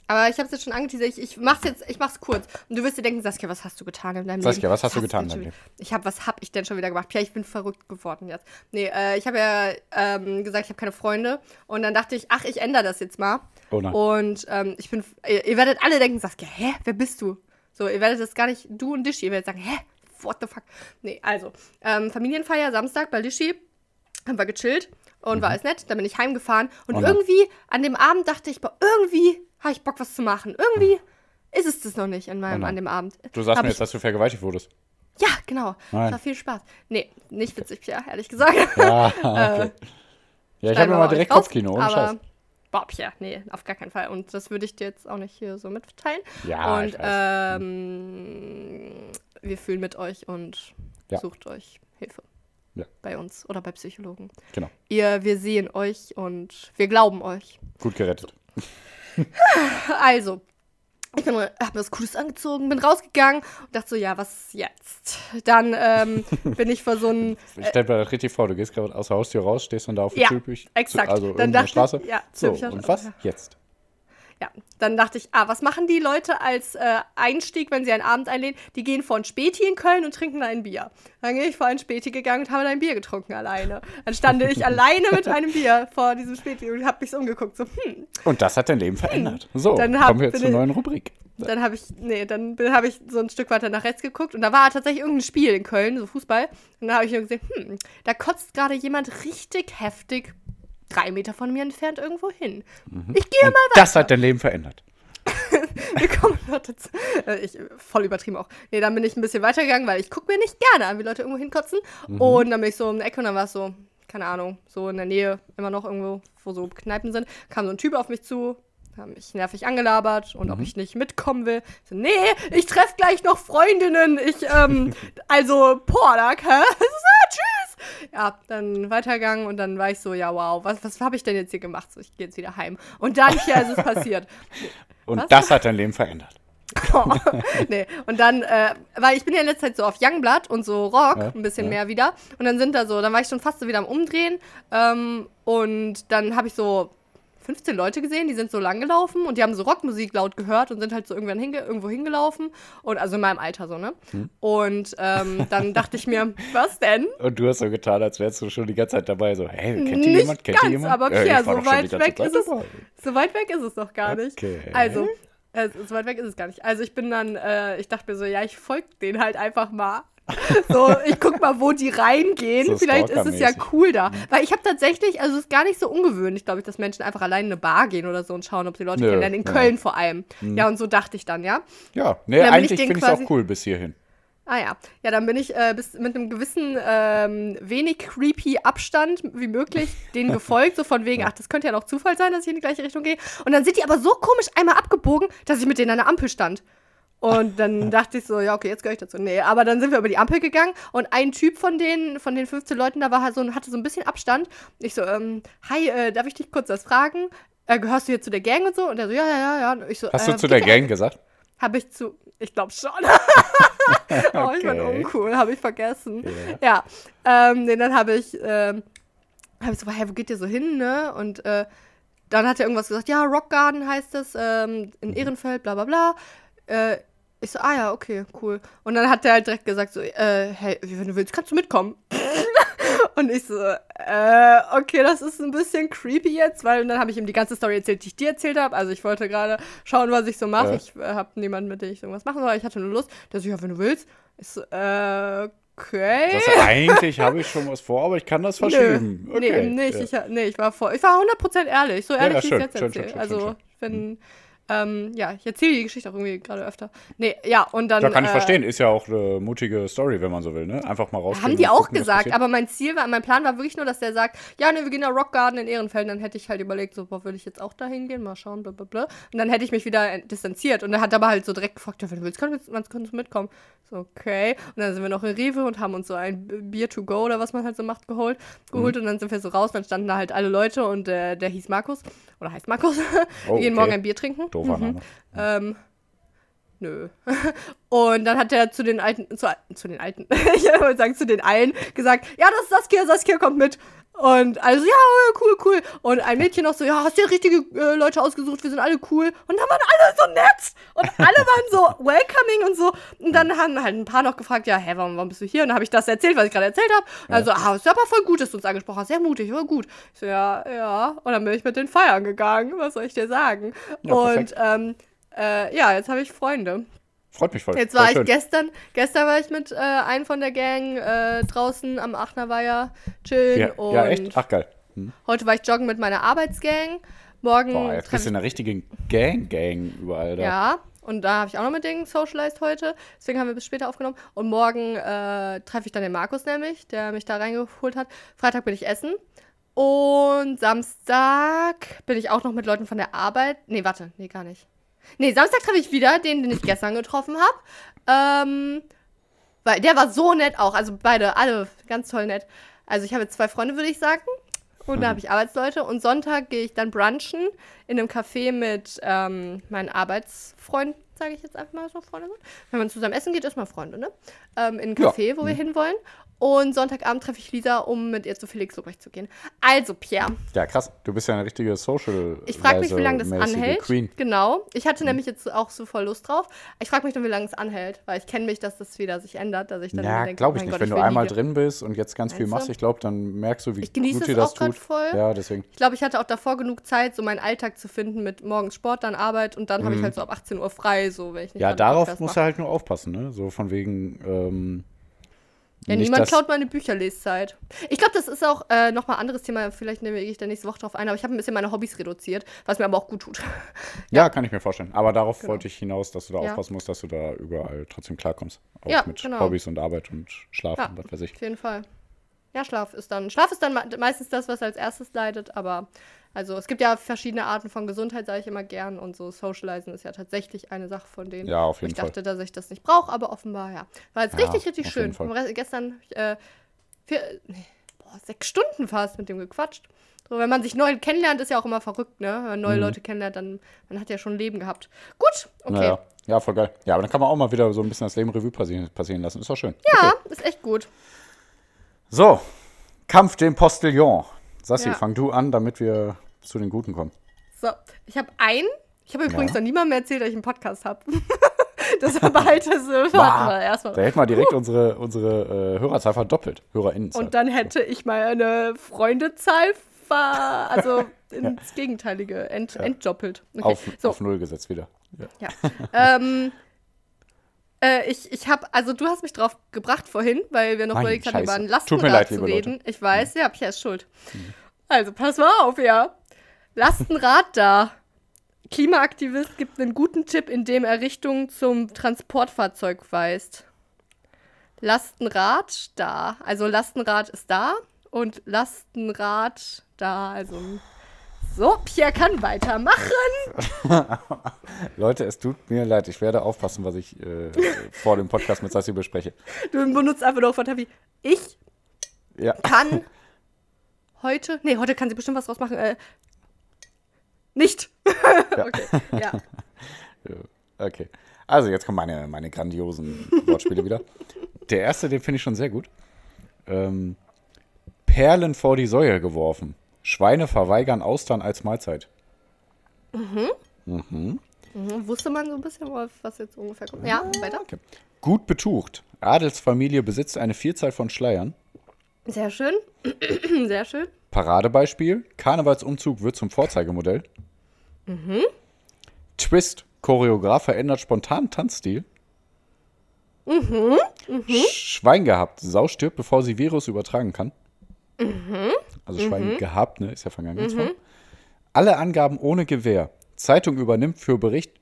Aber ich habe es jetzt schon angeteasert. Ich, ich mach's jetzt, ich mach's kurz. Und du wirst dir denken, Saskia, was hast du getan in deinem Saskia, Leben? was hast du getan in deinem schon- Ich habe, was hab ich denn schon wieder gemacht? Ja, ich bin verrückt geworden jetzt. Nee, äh, ich habe ja ähm, gesagt, ich habe keine Freunde. Und dann dachte ich, ach, ich ändere das jetzt mal. Oh nein. Und ähm, ich bin, ihr, ihr werdet alle denken, Saskia, hä, wer bist du? So, ihr werdet das gar nicht, du und Dischi, ihr werdet sagen, hä, what the fuck? Nee, also, ähm, Familienfeier Samstag bei Dischi, haben wir gechillt und war alles nett. Dann bin ich heimgefahren und Mhm. Oh irgendwie an dem Abend dachte ich, boah, irgendwie habe ich Bock, was zu machen. Irgendwie ist es das noch nicht an, meinem, Oh an dem Abend. Du sagst Hab mir jetzt, dass du vergewaltigt wurdest. Ja, genau. Nein. Das war viel Spaß. Nee, nicht witzig, ja, ehrlich gesagt. *laughs* Ja, *laughs* okay. Ja, ich habe Schneiden wir mal direkt raus, Kopfkino, ohne Scheiß. Boah, ja, nee, auf gar keinen Fall. Und das würde ich dir jetzt auch nicht hier so mitteilen. Ja, und ich weiß. ähm, wir fühlen mit euch und Ja. sucht euch Hilfe. Ja. Bei uns oder bei Psychologen. Genau. Ihr, wir sehen euch und wir glauben euch. Gut gerettet. *laughs* Also, ich bin, hab mir was Cooles angezogen, bin rausgegangen und dachte so, ja, was jetzt? Dann ähm, *laughs* bin ich vor so einem Ich stell mir das richtig vor, du gehst gerade aus der Haustür raus, stehst dann da auf dem Ja, Schulbüch. exakt. Also Dann dachte ich- Straße. ja, so, und was jetzt? Ja, dann dachte ich, ah, was machen die Leute als äh, Einstieg, wenn sie einen Abend einlehnen? Die gehen vor ein Späti in Köln und trinken da ein Bier. Dann bin ich vor ein Späti gegangen und habe da ein Bier getrunken alleine. Dann stand ich *laughs* alleine mit einem Bier vor diesem Späti und habe mich so umgeguckt, so, hm. Und das hat dein Leben verändert. So, Dann hab- kommen wir bin zur neuen Rubrik. Dann habe ich, nee, dann habe ich so ein Stück weiter nach rechts geguckt und da war tatsächlich irgendein Spiel in Köln, so Fußball. Und da habe ich nur gesehen, hm, da kotzt gerade jemand richtig heftig drei Meter von mir entfernt irgendwo hin. Ich gehe Und das hat dein Leben verändert. *laughs* Wir kommen noch dazu. Äh, Ich, voll übertrieben auch. Nee, dann bin ich ein bisschen weitergegangen, weil ich gucke mir nicht gerne an, wie Leute irgendwo hinkotzen. Und dann bin ich so um die Ecke und dann war es so, keine Ahnung, so in der Nähe, immer noch irgendwo, wo so Kneipen sind, kam so ein Typ auf mich zu, hat mich nervig angelabert und ob ich nicht mitkommen will. So, nee, ich treffe gleich noch Freundinnen. Ich, ähm, *laughs* also, Pordak, hä? *laughs* So, tschüss. Ja, dann weitergegangen und dann war ich so, ja, wow, was, was habe ich denn jetzt hier gemacht? So, ich gehe jetzt wieder heim. Und dann hier ist es passiert. *laughs* Und Was? das hat dein Leben verändert. *laughs* nee, und dann, äh, weil ich bin ja in letzter Zeit so auf Youngblood und so Rock, Ja, ein bisschen ja. mehr wieder. Und dann sind da so, dann war ich schon fast so wieder am Umdrehen. Ähm, und dann habe ich so 15 Leute gesehen, die sind so lang gelaufen und die haben so Rockmusik laut gehört und sind halt so irgendwann hinge irgendwo hingelaufen. Und also in meinem Alter so, ne? Hm. Und ähm, dann *laughs* dachte ich mir, was denn? Und du hast so getan, als wärst du schon die ganze Zeit dabei. So, hey, kennt ihr jemand? Kennt ihr ganz, jemand? aber Ja, Pierre, war so die weit weg ist es. dabei. So weit weg ist es doch gar nicht. Okay. Also, so weit weg ist es gar nicht. Also ich bin dann, äh, ich dachte mir so, ja, ich folge denen halt einfach mal. *laughs* So, ich guck mal, wo die reingehen. So Vielleicht ist es ja cool da. Weil ich habe tatsächlich, also es ist gar nicht so ungewöhnlich, glaube ich, dass Menschen einfach allein in eine Bar gehen oder so und schauen, ob sie Leute Nö, kennenlernen. In ja. Köln vor allem. Ja, und so dachte ich dann, ja. Ja, nee, eigentlich finde ich es auch cool bis hierhin. Ah ja. Ja, dann bin ich äh, bis mit einem gewissen ähm, wenig creepy Abstand wie möglich *laughs* denen gefolgt, so von wegen, ach, das könnte ja noch Zufall sein, dass ich in die gleiche Richtung gehe. Und dann sind die aber so komisch einmal abgebogen, dass ich mit denen an der Ampel stand. Und dann *laughs* dachte ich so, ja, okay, jetzt gehöre ich dazu. Nee, aber dann sind wir über die Ampel gegangen und ein Typ von den, von den 15 Leuten, da war halt so, hatte so ein bisschen Abstand. Ich so, ähm, hi, äh, darf ich dich kurz was fragen? Äh, gehörst du hier zu der Gang und so? Und er so, ja, ja, ja, ja. Und ich so, Hast äh, du zu der geht ja- Gang gesagt? *laughs* habe ich zu. Ich glaube schon. *laughs* oh, ich bin uncool, habe ich vergessen. Ja. Ähm, nee, dann habe ich, ähm, habe ich so, hey, wo geht ihr so hin, ne? Und äh, dann hat er irgendwas gesagt, ja, Rock Garden heißt es, ähm, in Ehrenfeld, bla bla bla. Äh, ich so, ah ja, okay, cool. Und dann hat er halt direkt gesagt, so, äh, hey, wenn du willst, kannst du mitkommen. *laughs* Und ich so, äh, okay, das ist ein bisschen creepy jetzt, weil und dann habe ich ihm die ganze Story erzählt, die ich dir erzählt habe. Also ich wollte gerade schauen, was ich so mache. Ja. Ich äh, habe niemanden, mit dem ich irgendwas machen soll. Ich hatte nur Lust. Der so, ja, wenn du willst. Ich so, äh, okay. Das eigentlich habe ich schon was vor, aber ich kann das *laughs* verschieben. Nö, nee, eben nicht. Ja. Ich, nee, ich war voll, ich war 100% ehrlich. So ehrlich, ja, wie ich es jetzt erzähle. Also, wenn, ähm, ja, ich erzähle die Geschichte auch irgendwie gerade öfter. Nee, ja, und dann. Ja, kann ich äh, verstehen. Ist ja auch eine mutige Story, wenn man so will, ne? Einfach mal rausgehen. Haben die auch gucken, gesagt, aber mein Ziel war, mein Plan war wirklich nur, dass der sagt, ja, ne, wir gehen nach Rock Garden in Ehrenfeld. Dann hätte ich halt überlegt, so, boah, würde ich jetzt auch da hingehen, mal schauen, bla bla bla. Und dann hätte ich mich wieder distanziert. Und er hat aber halt so direkt gefragt, ja, wenn du willst, kannst, kannst, kannst du mitkommen. So, okay. Und dann sind wir noch in Rewe und haben uns so ein Bier to go oder was man halt so macht, geholt. geholt Mhm. Und dann sind wir so raus, dann standen da halt alle Leute und äh, der hieß Markus. Oder heißt Markus. Oh, wir gehen okay. morgen ein Bier trinken. Doofer Mhm. Name. Ähm, nö. *laughs* Und dann hat er zu den alten, zu, zu den alten, *laughs* ich wollte sagen, zu den allen gesagt, ja, das ist Saskia, Saskia kommt mit. Und also, ja, cool, cool. Und ein Mädchen noch so, ja, hast dir richtige äh, Leute ausgesucht, wir sind alle cool. Und dann waren alle so nett. Und alle waren so welcoming und so. Und dann haben halt ein paar noch gefragt, ja, hä, warum, warum bist du hier? Und dann habe ich das erzählt, was ich gerade erzählt habe. Und also, ah, ist aber voll gut, dass du uns angesprochen hast. Sehr mutig, voll gut. Ich so, ja, ja. Und dann bin ich mit den feiern gegangen. Was soll ich dir sagen? Ja, und ähm, äh, ja, jetzt habe ich Freunde. Freut mich voll. Jetzt voll war ich schön. gestern, gestern war ich mit äh, einem von der Gang äh, draußen am Aachener chillen Ja, und ja, echt? Ach, geil. Hm. heute war ich joggen mit meiner Arbeitsgang. Morgen Boah, jetzt bist du in einer richtigen Gang-Gang überall da. ja, und da habe ich auch noch mit denen socialized heute. Deswegen haben wir bis später aufgenommen. Und morgen äh, treffe ich dann den Markus nämlich, der mich da reingeholt hat. Freitag bin ich essen. Und Samstag bin ich auch noch mit Leuten von der Arbeit. Nee, warte, nee, gar nicht. Nee, Samstag treffe ich wieder den, den ich gestern getroffen habe. Ähm, weil der war so nett auch. Also beide, alle ganz toll nett. Also ich habe jetzt zwei Freunde, würde ich sagen. Und da habe ich Arbeitsleute. Und Sonntag gehe ich dann brunchen in einem Café mit ähm, meinen Arbeitsfreunden, sage ich jetzt einfach mal so, Freunde sind. Wenn man zusammen essen geht, ist man Freunde, ne? Ähm, in ein Ja. Café, wo wir hinwollen. Und Sonntagabend treffe ich Lisa, um mit ihr zu Felix Lobrecht zu gehen. Also, Pierre, Ja, krass. Du bist ja eine richtige social ich frage mich, wie lange das anhält. Queen. Genau. Ich hatte nämlich jetzt auch so voll Lust drauf. Ich frage mich nur, wie lange es anhält, weil ich kenne mich, dass das wieder sich ändert, dass ich dann Ja, glaube oh ich mein nicht. Gott, Wenn du will einmal drin bist und jetzt ganz viel Meinst du? machst, ich glaube, dann merkst du, wie Ich genieße gut dir das auch tut. voll. Ja, deswegen. Ich glaube, ich hatte auch davor genug Zeit, so meinen Alltag zu finden mit morgens Sport, dann Arbeit und dann habe ich halt so ab 18 Uhr frei, so wenn ich nicht. Ja, darauf mache. du halt nur aufpassen, ne? So von wegen. Ähm, Ja, nicht, niemand klaut meine Bücherleszeit. Ich glaube, das ist auch äh, nochmal ein anderes Thema. Vielleicht nehme ich da nächste Woche drauf ein, aber ich habe ein bisschen meine Hobbys reduziert, was mir aber auch gut tut. *laughs* Ja, kann ich mir vorstellen. Aber darauf Genau. wollte ich hinaus, dass du da Ja. aufpassen musst, dass du da überall trotzdem klarkommst. Auch Ja, mit genau. Hobbys und Arbeit und Schlaf Ja. und was weiß ich. Auf jeden Fall. Ja, Schlaf ist dann. Schlaf ist dann me- meistens das, was als erstes leidet, aber also es gibt ja verschiedene Arten von Gesundheit, sage ich immer gern. Und so Socializen ist ja tatsächlich eine Sache von denen. Ja, auf jeden ich Fall. dachte, dass ich das nicht brauche, aber offenbar ja. War jetzt Ja, richtig, richtig schön. Gestern äh, vier, nee, boah, sechs Stunden fast mit dem gequatscht. So, wenn man sich neu kennenlernt, ist ja auch immer verrückt, ne? Wenn man Mhm. neue Leute kennenlernt, dann man hat ja schon ein Leben gehabt. Gut, okay. Naja. Ja, voll geil. Ja, aber dann kann man auch mal wieder so ein bisschen das Leben Revue passieren, passieren lassen. Ist doch schön. Ja, Okay. ist echt gut. So, Kampf dem Postillon. Sassi, Ja. fang du an, damit wir zu den Guten kommen. So, ich habe einen. Ich habe übrigens Ja. noch niemandem erzählt, dass ich einen Podcast habe. *laughs* Deshalb behalte warten Wow. wir Da erstmal. hätten wir direkt unsere, unsere äh, Hörerzahl verdoppelt. HörerInnenzahl. Und dann hätte ich meine Freundezahl ver also *laughs* ins Gegenteilige ent entdoppelt. Okay. auf, so, auf Null gesetzt wieder. Ja. ja. ähm, äh, ich ich habe, also du hast mich drauf gebracht vorhin, weil wir noch überlegt hatten, über scheiße. ein Tut mir leid, Lastenrad zu liebe Leute. Mhm. reden. Ich weiß, ja, Pierre ist schuld. Also, pass mal auf, ja. Lastenrad da. Klimaaktivist gibt einen guten Tipp, indem er Richtung zum Transportfahrzeug weist. Lastenrad da. Also Lastenrad ist da und Lastenrad da. Also so, Pierre kann weitermachen. *laughs* Leute, es tut mir leid. Ich werde aufpassen, was ich äh, vor dem Podcast mit Sassi bespreche. Du benutzt einfach nur wie ich Ja. kann *laughs* heute. Nee, heute kann sie bestimmt was draus machen. Äh, nicht. *laughs* okay, ja. Okay. Also, jetzt kommen meine, meine grandiosen Wortspiele wieder. Der erste, den finde ich schon sehr gut. Ähm, Perlen vor die Säue geworfen. Schweine verweigern Austern als Mahlzeit. Mhm, wusste man so ein bisschen, was jetzt ungefähr kommt. Ja, weiter. Okay. Gut betucht. Adelsfamilie besitzt eine Vielzahl von Schleiern. Sehr schön. *clears throat* Sehr schön. Paradebeispiel. Karnevalsumzug wird zum Vorzeigemodell. Twist. Choreograf verändert spontan Tanzstil. Schwein gehabt. Sau stirbt, bevor sie Virus übertragen kann. Also Schwein gehabt, ne? Ist ja Vergangenheitsform. Alle Angaben ohne Gewähr. Zeitung übernimmt für Bericht.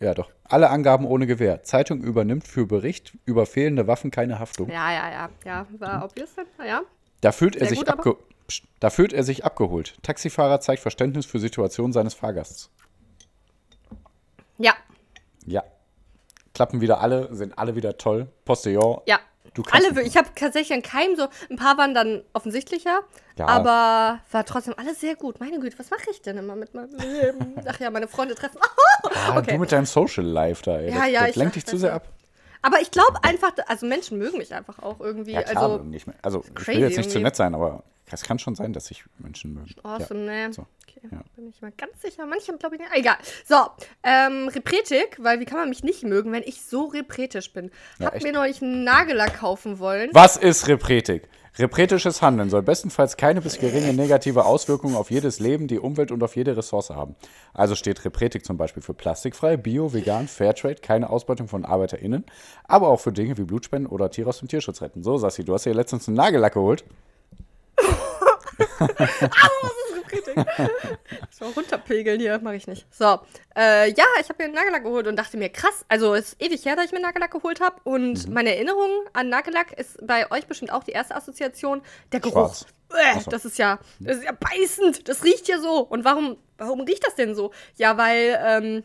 Ja, doch. Alle Angaben ohne Gewähr. Zeitung übernimmt für Bericht über fehlende Waffen keine Haftung. Ja, ja, ja. Ja, war obvious dann. Ja. Da fühlt er Sehr sich abge Psst. da fühlt er sich abgeholt. Taxifahrer zeigt Verständnis für Situation seines Fahrgasts. Ja. Ja. Klappen wieder alle, sind alle wieder toll. Postillon. Ja. Du Alle, ich habe tatsächlich an keinem so, ein paar waren dann offensichtlicher, Ja. aber war trotzdem alles sehr gut. Meine Güte, was mache ich denn immer mit meinem Leben? *laughs* Ach ja, meine Freunde treffen. *laughs* Ah, okay. Du mit deinem Social Life da, ey. Ja, das, ja, das ich lenkt dich zu sehr ab. Aber ich glaube einfach, also Menschen mögen mich einfach auch irgendwie. Ja, klar, also, nicht mehr. Also, ich will jetzt nicht zu irgendwie. nett sein, aber Es kann schon sein, dass sich Menschen mögen. Awesome, ja. ne? So. Okay, Ja. bin ich mal ganz sicher. Manche haben, glaube ich, nicht. Egal. So, ähm, Repretik, weil wie kann man mich nicht mögen, wenn ich so repretisch bin? Ja, Hab echt. mir neulich einen Nagellack kaufen wollen. Was ist Repretik? Repretisches Handeln soll bestenfalls keine bis geringe negative Auswirkungen auf jedes Leben, die Umwelt und auf jede Ressource haben. Also steht Repretik zum Beispiel für plastikfrei, bio, vegan, Fairtrade, keine Ausbeutung von ArbeiterInnen, aber auch für Dinge wie Blutspenden oder Tiere aus dem Tierschutz retten. So, Sassi, du hast dir letztens einen Nagellack geholt. So, runterpegeln hier, mache ich nicht. So, äh, ja, ich habe mir einen Nagellack geholt und dachte mir, krass, also es ist ewig her, dass ich mir einen Nagellack geholt habe. Und Mhm. meine Erinnerung an Nagellack ist bei euch bestimmt auch die erste Assoziation, der Geruch. Äh, so. das ist ja, das ist ja beißend. Das riecht ja so. Und warum, warum riecht das denn so? Ja, weil ähm,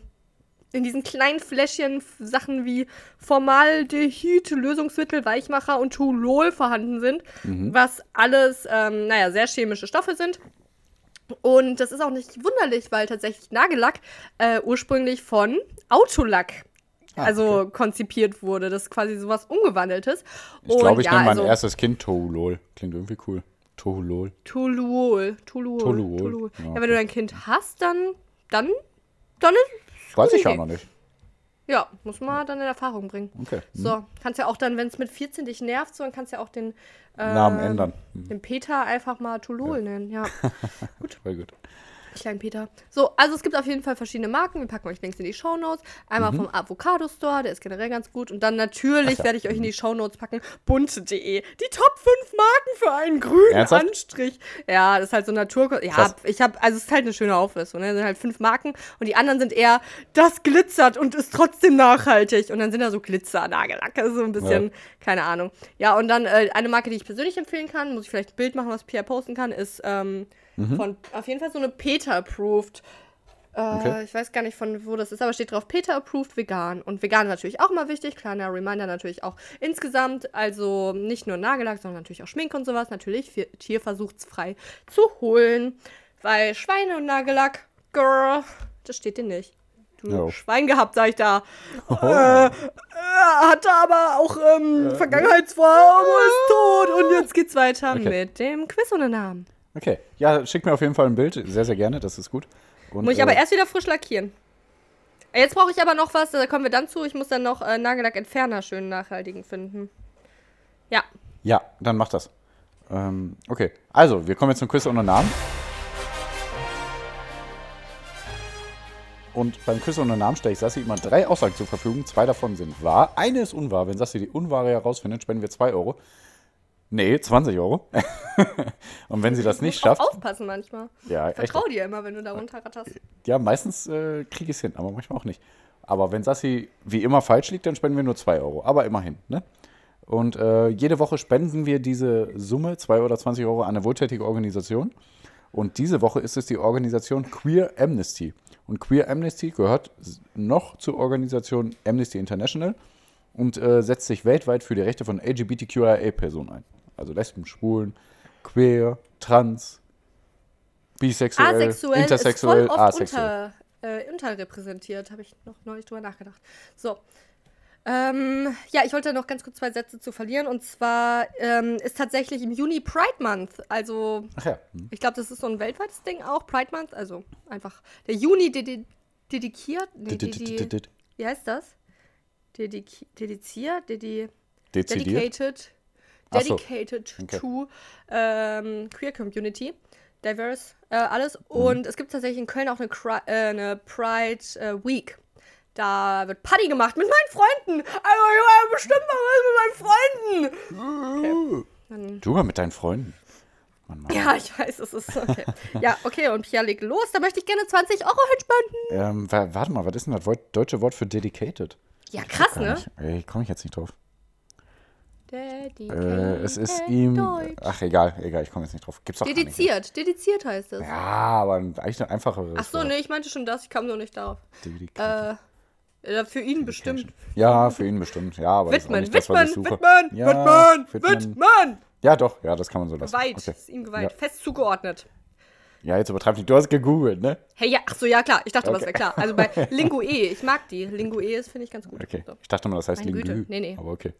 in diesen kleinen Fläschchen Sachen wie Formaldehyd, Lösungsmittel, Weichmacher und Tolol vorhanden sind, Mhm. was alles, ähm, naja, sehr chemische Stoffe sind. Und das ist auch nicht wunderlich, weil tatsächlich Nagellack äh, ursprünglich von Autolack Ah, also konzipiert wurde. Das ist quasi sowas Umgewandeltes. Ich glaube, ich ja, nenne mein also, erstes Kind Tohulol. Klingt irgendwie cool. Tohulol. Toluol. Toluol. Toluol. Ja, okay. wenn du dein Kind hast, dann, dann, dann ist, Weiß ich ja noch nicht. ja, muss man dann in Erfahrung bringen. Okay. Hm. So, kannst ja auch dann, wenn es mit 14 dich nervt, so, dann kannst du ja auch den ähm, Namen ändern. Hm. Den Peter einfach mal Tolol nennen, ja. Voll *laughs* gut. Kleinen Peter. So, also es gibt auf jeden Fall verschiedene Marken. Wir packen euch Links in die Shownotes. Einmal vom Avocado Store, der ist generell ganz gut. Und dann natürlich Mhm. Werde ich euch in die Shownotes packen bunte.de. Die Top 5 Marken für einen grünen Ernsthaft? Anstrich. Ja, das ist halt so Natur. Ja, Krass. ich habe, also es ist halt eine schöne Auflistung. Ne? Es sind halt fünf Marken und die anderen sind eher, das glitzert und ist trotzdem nachhaltig. Und dann sind da so Glitzer-Nagellacke, so ein bisschen, Ja. keine Ahnung. Ja, und dann äh, eine Marke, die ich persönlich empfehlen kann, muss ich vielleicht ein Bild machen, was Pia posten kann, ist ähm, Mhm. von auf jeden Fall so eine Peter-approved. Äh, Okay. Ich weiß gar nicht von wo das ist, aber steht drauf Peter-approved vegan. Und vegan ist natürlich auch mal wichtig. Kleiner Reminder natürlich auch insgesamt. Also nicht nur Nagellack, sondern natürlich auch Schminke und sowas. Natürlich tierversuchsfrei zu holen. Weil Schweine und Nagellack, girl, das steht dir nicht. Du Jo. Schwein gehabt, sag ich da. Äh, äh, hatte aber auch ähm, Vergangenheitsform, ist tot. Und jetzt geht's weiter Okay. mit dem Quiz ohne Namen. Okay. Ja, schick mir auf jeden Fall ein Bild. Sehr, sehr gerne. Das ist gut. Und, Muss ich äh, aber erst wieder frisch lackieren. Äh, Jetzt brauche ich aber noch was, da kommen wir dann zu. Ich muss dann noch äh, Nagellack-Entferner schön nachhaltigen finden. Ja. Ja, dann mach das. Ähm, okay. Also, wir kommen jetzt zum Quiz ohne Namen. Und beim Quiz ohne Namen stelle ich Sassi immer drei Aussagen zur Verfügung. Zwei davon sind wahr. Eine ist unwahr. Wenn Sassi die unwahre herausfindet, spenden wir 2 Euro. Nee, 20 Euro. *laughs* Und wenn sie das nicht Auch schafft. aufpassen manchmal. Ja, echt. Vertrau dir immer, wenn du da runterratterst. Ja, meistens äh, kriege ich es hin, aber manchmal auch nicht. Aber wenn Sassi wie immer falsch liegt, dann spenden wir nur 2 Euro. Aber immerhin, ne? Und äh, jede Woche spenden wir diese Summe, 2 oder 20 Euro, an eine wohltätige Organisation. Und diese Woche ist es die Organisation Queer Amnesty. Und Queer Amnesty gehört noch zur Organisation Amnesty International und äh, setzt sich weltweit für die Rechte von LGBTQIA-Personen ein. Also Lesben, Schwulen, Queer, Trans, Bisexuell, Asexuell Intersexuell, ist voll oft Asexuell. unter, äh, unterrepräsentiert, habe ich noch neulich drüber nachgedacht. So. Ähm, ja, ich wollte noch ganz kurz zwei Sätze zu verlieren. Und zwar ähm, ist tatsächlich im Juni Pride Month. Also, Ach ja. hm. ich glaube, das ist so ein weltweites Ding auch, Pride Month. Also einfach der Juni dedi dedikiert. Nee, wie heißt das? Dediziert? Dedi Dezidiert? Dedicated, so. Okay. to ähm, Queer Community, diverse, äh, alles. Mhm. Und es gibt tatsächlich in Köln auch eine, Cri äh, eine Pride äh, Week. Da wird Party gemacht mit meinen Freunden. Also ich war bestimmt mal mit meinen Freunden. Dann, Du mal mit deinen Freunden. Mann, Mann. ja, ich weiß, es ist okay. *laughs* ja, okay, und Pia legt los. Da möchte ich gerne 20 Euro hinspenden. Ähm, wa- warte mal, was ist denn das deutsche Wort für dedicated? Ja, krass, Gar ne? nicht. Komme ich jetzt nicht drauf. Dedicated Äh, es ist ihm. Deutsch. Ach, egal, egal, ich komme jetzt nicht drauf. Gibt's doch. Dediziert, dediziert heißt es. Ja, aber eigentlich eine einfachere. Ach so, nee, ich meinte schon das, ich kam nur nicht darauf. Dedicated. Äh, für ihn bestimmt. Ja, für ihn bestimmt. Ja, aber das ist nicht das, was ich widmen, suche. widmen, ja, widmen, widmen. widmen. Ja, doch, ja, das kann man so lassen. Geweiht, Okay. ist ihm geweiht, Ja. fest zugeordnet. Ja, jetzt übertreib nicht. Du hast gegoogelt, ne? Hey, ja, ach so, ja, klar, ich dachte, das Okay. wäre klar. Also bei *laughs* Lingue, ich mag die. Lingue ist, finde ich ganz gut. Okay. Ich dachte mal, das heißt. Lingü. Nee, nee. Aber okay.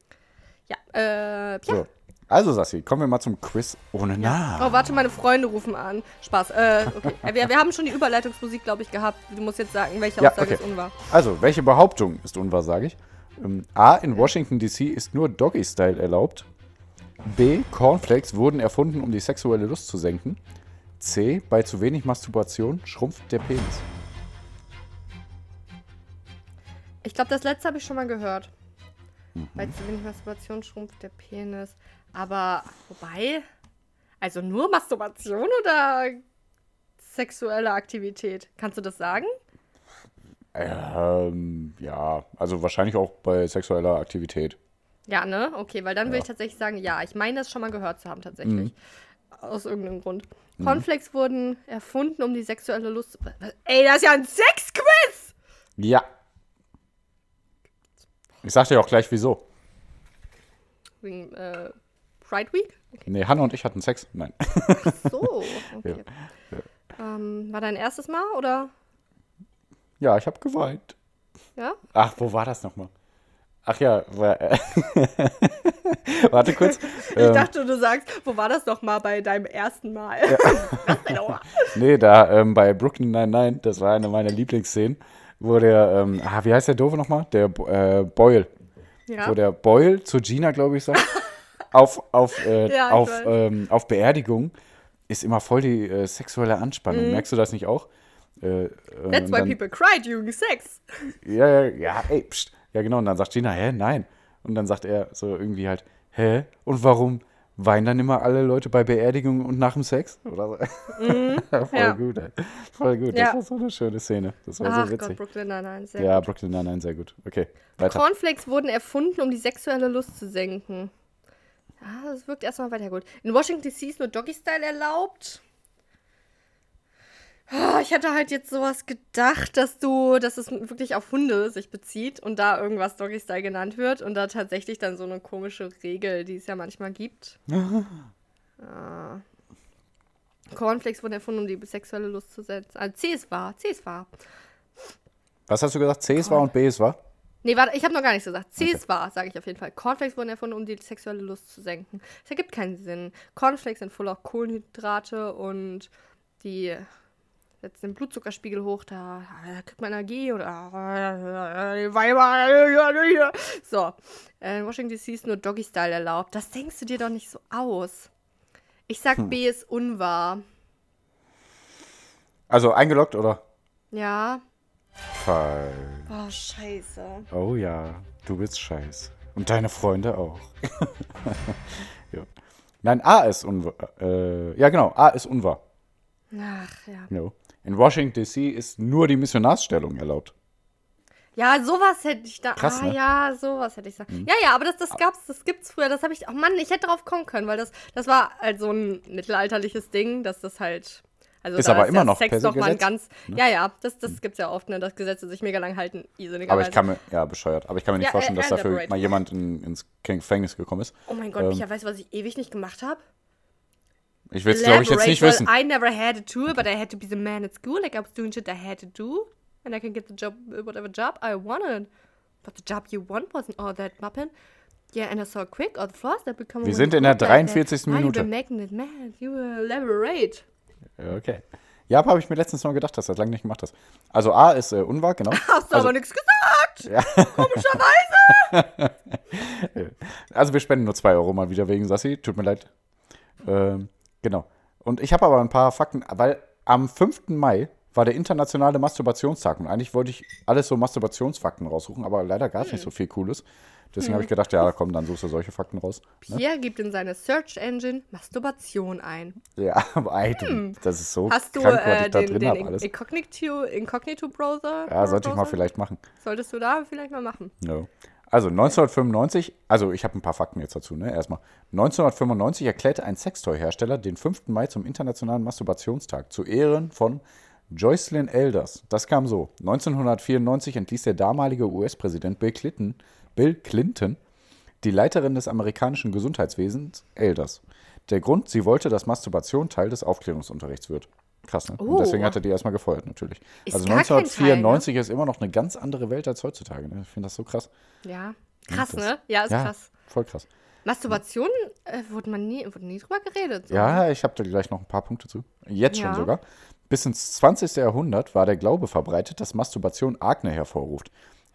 Ja, äh. So. Also, Sassi, kommen wir mal zum Quiz ohne Namen. Oh, warte, meine Freunde rufen an. Spaß. Äh, okay. *laughs* Wir, wir haben schon die Überleitungsmusik, glaube ich, gehabt. Du musst jetzt sagen, welche Ja, Aussage okay. ist unwahr. Also, welche Behauptung ist unwahr, sage ich? Ähm, A. In Washington D.C. ist nur Doggy-Style erlaubt. B. Cornflakes wurden erfunden, um die sexuelle Lust zu senken. C. Bei zu wenig Masturbation schrumpft der Penis. Ich glaube, das letzte habe ich schon mal gehört. Mhm. Bei zu wenig Masturbation schrumpft der Penis. Aber, wobei, also nur Masturbation oder sexuelle Aktivität? Kannst du das sagen? Ähm, ja, also wahrscheinlich auch bei sexueller Aktivität. Ja, ne? Okay, weil dann würde ich tatsächlich sagen, ja. Ich meine, das schon mal gehört zu haben, tatsächlich. Aus irgendeinem Grund. Cornflakes wurden erfunden, um die sexuelle Lust. Ey, das ist ja ein Sexquiz! Ja. Ich sag dir auch gleich wieso. Wegen äh, Pride Week? Nee, Hanna und ich hatten Sex. Nein. So, okay. Ähm, war dein erstes Mal oder? ja, ich habe geweint. Ja? Ach, wo war das nochmal? Ach ja, war, äh, *laughs* warte kurz. *laughs* Ich Ähm, dachte, du sagst, wo war das doch mal bei deinem ersten Mal? Auch? *laughs* nee, da ähm, bei Brooklyn 99, das war eine meiner Lieblingsszenen, wo der, ähm, ah, wie heißt der Doofe nochmal? Der äh, Boyle. ja. Wo der Boyle zu Gina, glaube ich, sagt, *laughs* auf, auf, äh, Ja, auf, ähm, auf Beerdigung ist immer voll die äh, sexuelle Anspannung. Mhm. Merkst du das nicht auch? Äh, äh, That's why dann- people cry during sex. Ja, ja, ja, ey, pst. Ja, genau. Und dann sagt Gina, hä, nein. Und dann sagt er so irgendwie halt, hä? Und warum weinen dann immer alle Leute bei Beerdigungen und nach dem Sex? Oder so. *laughs* Voll Mhm. ja. gut, ey. Voll gut. Ja. Das war so eine schöne Szene. Das war Ach so Gott, witzig. Brooklyn Nine-Nine, sehr ja, gut. Brooklyn Nine-Nine, sehr gut. Okay, weiter. Cornflakes wurden erfunden, um die sexuelle Lust zu senken. Ja, das wirkt erstmal weiter gut. In Washington D.C. ist nur Doggy-Style erlaubt. Ah, Ich hätte halt jetzt sowas gedacht, dass du, dass es wirklich auf Hunde sich bezieht und da irgendwas Doggy-Style genannt wird und da tatsächlich dann so eine komische Regel, die es ja manchmal gibt. *laughs* ah. Cornflakes wurden erfunden, um die sexuelle Lust zu setzen. Also C ist wahr, C ist wahr. Was hast du gesagt? C ist wahr und B ist wahr? Nee, warte, ich habe noch gar nichts gesagt. C ist wahr, sage ich auf jeden Fall. Cornflakes wurden erfunden, um die sexuelle Lust zu senken. Das ergibt keinen Sinn. Cornflakes sind voll auf Kohlenhydrate und die setzen den Blutzuckerspiegel hoch, da, da kriegt man Energie und ah, die Weiber. So, äh, in Washington DC ist nur Doggy-Style erlaubt. Das denkst du dir doch nicht so aus. Ich sag, B ist unwahr. Also eingeloggt oder? Ja. Falsch. Oh, scheiße. Oh ja, du bist scheiß. Und deine Freunde auch. *laughs* ja. Nein, A ist unwahr. Äh, ja, genau, A ist unwahr. Ach, ja. No. In Washington DC ist nur die Missionarsstellung erlaubt. Ja, sowas hätte ich da. Krass, ah, ne? ja, sowas hätte ich sagen. Ja, ja, aber das, das gab's, das gibt's früher. Das habe ich. Oh Mann, ich hätte drauf kommen können, weil das, das war halt so ein mittelalterliches Ding, dass das halt. Also Ist da aber immer ja noch Sex noch mal ein ganz. Ja, ja, das, das gibt's ja oft, ne, dass Gesetze sich mega lang halten. Aber ich kann mir, ja, bescheuert. Aber ich kann mir nicht Ja, vorstellen, äh, dass dafür mal jemand in, ins Gefängnis gekommen ist. Oh mein Gott, ähm, Micha, weißt du, was ich ewig nicht gemacht habe? Ich will es, glaube ich, jetzt nicht wissen. I never had a tour, but I had to be the man at school. Like I was doing shit I had to do. And I can get the job, whatever job I wanted. But the job you want wasn't all that muppin. Yeah, and I saw quick all the flaws that become Wir sind in der 43. Why you Minute. making it mad? You elaborate. Ja, Okay. Ja, habe ich mir letztens noch gedacht, dass du das lange nicht gemacht hast. Also A ist äh, unwahr, genau. *laughs* Hast du Also- aber nichts gesagt. Komischerweise. *laughs* Also wir spenden nur 2 Euro mal wieder wegen Sassi. Tut mir leid. Ähm, genau. Und ich habe aber ein paar Fakten, weil am 5. Mai war der internationale Masturbationstag. Und eigentlich wollte ich alles so Masturbationsfakten raussuchen, aber leider gab es nicht so viel Cooles. Deswegen habe ich gedacht, ja, komm, dann suchst du solche Fakten raus. Pierre gibt in seine Search Engine Masturbation ein. Ja, *laughs* aber ey, du, das ist so Hm. Hast du krank, was äh, ich da den, drin den habe alles. Incognito, Incognito Browser? Ja, sollte ich mal vielleicht machen. Solltest du da vielleicht mal machen. Ja. Also 1995, also ich habe ein paar Fakten jetzt dazu, ne? Erstmal. 1995 erklärte ein Sextoy-Hersteller den 5. Mai zum Internationalen Masturbationstag zu Ehren von Joycelyn Elders. Das kam so. 1994 entließ der damalige US-Präsident Bill Clinton, Bill Clinton die Leiterin des amerikanischen Gesundheitswesens, Elders. Der Grund, sie wollte, dass Masturbation Teil des Aufklärungsunterrichts wird. Krass, ne? Oh. Und deswegen hat er die erstmal gefeuert, natürlich. Ist also gar kein Teil, ne? 1994 ist immer noch eine ganz andere Welt als heutzutage. Ne? Ich finde das so krass. Ja. Krass, Das- ne? Ja, ist ja, krass. Voll krass. Masturbation äh, wurde man nie, wurde nie drüber geredet. So. Ja, ich habe da gleich noch ein paar Punkte zu. Jetzt schon Ja. sogar. Bis ins 20. Jahrhundert war der Glaube verbreitet, dass Masturbation Akne hervorruft.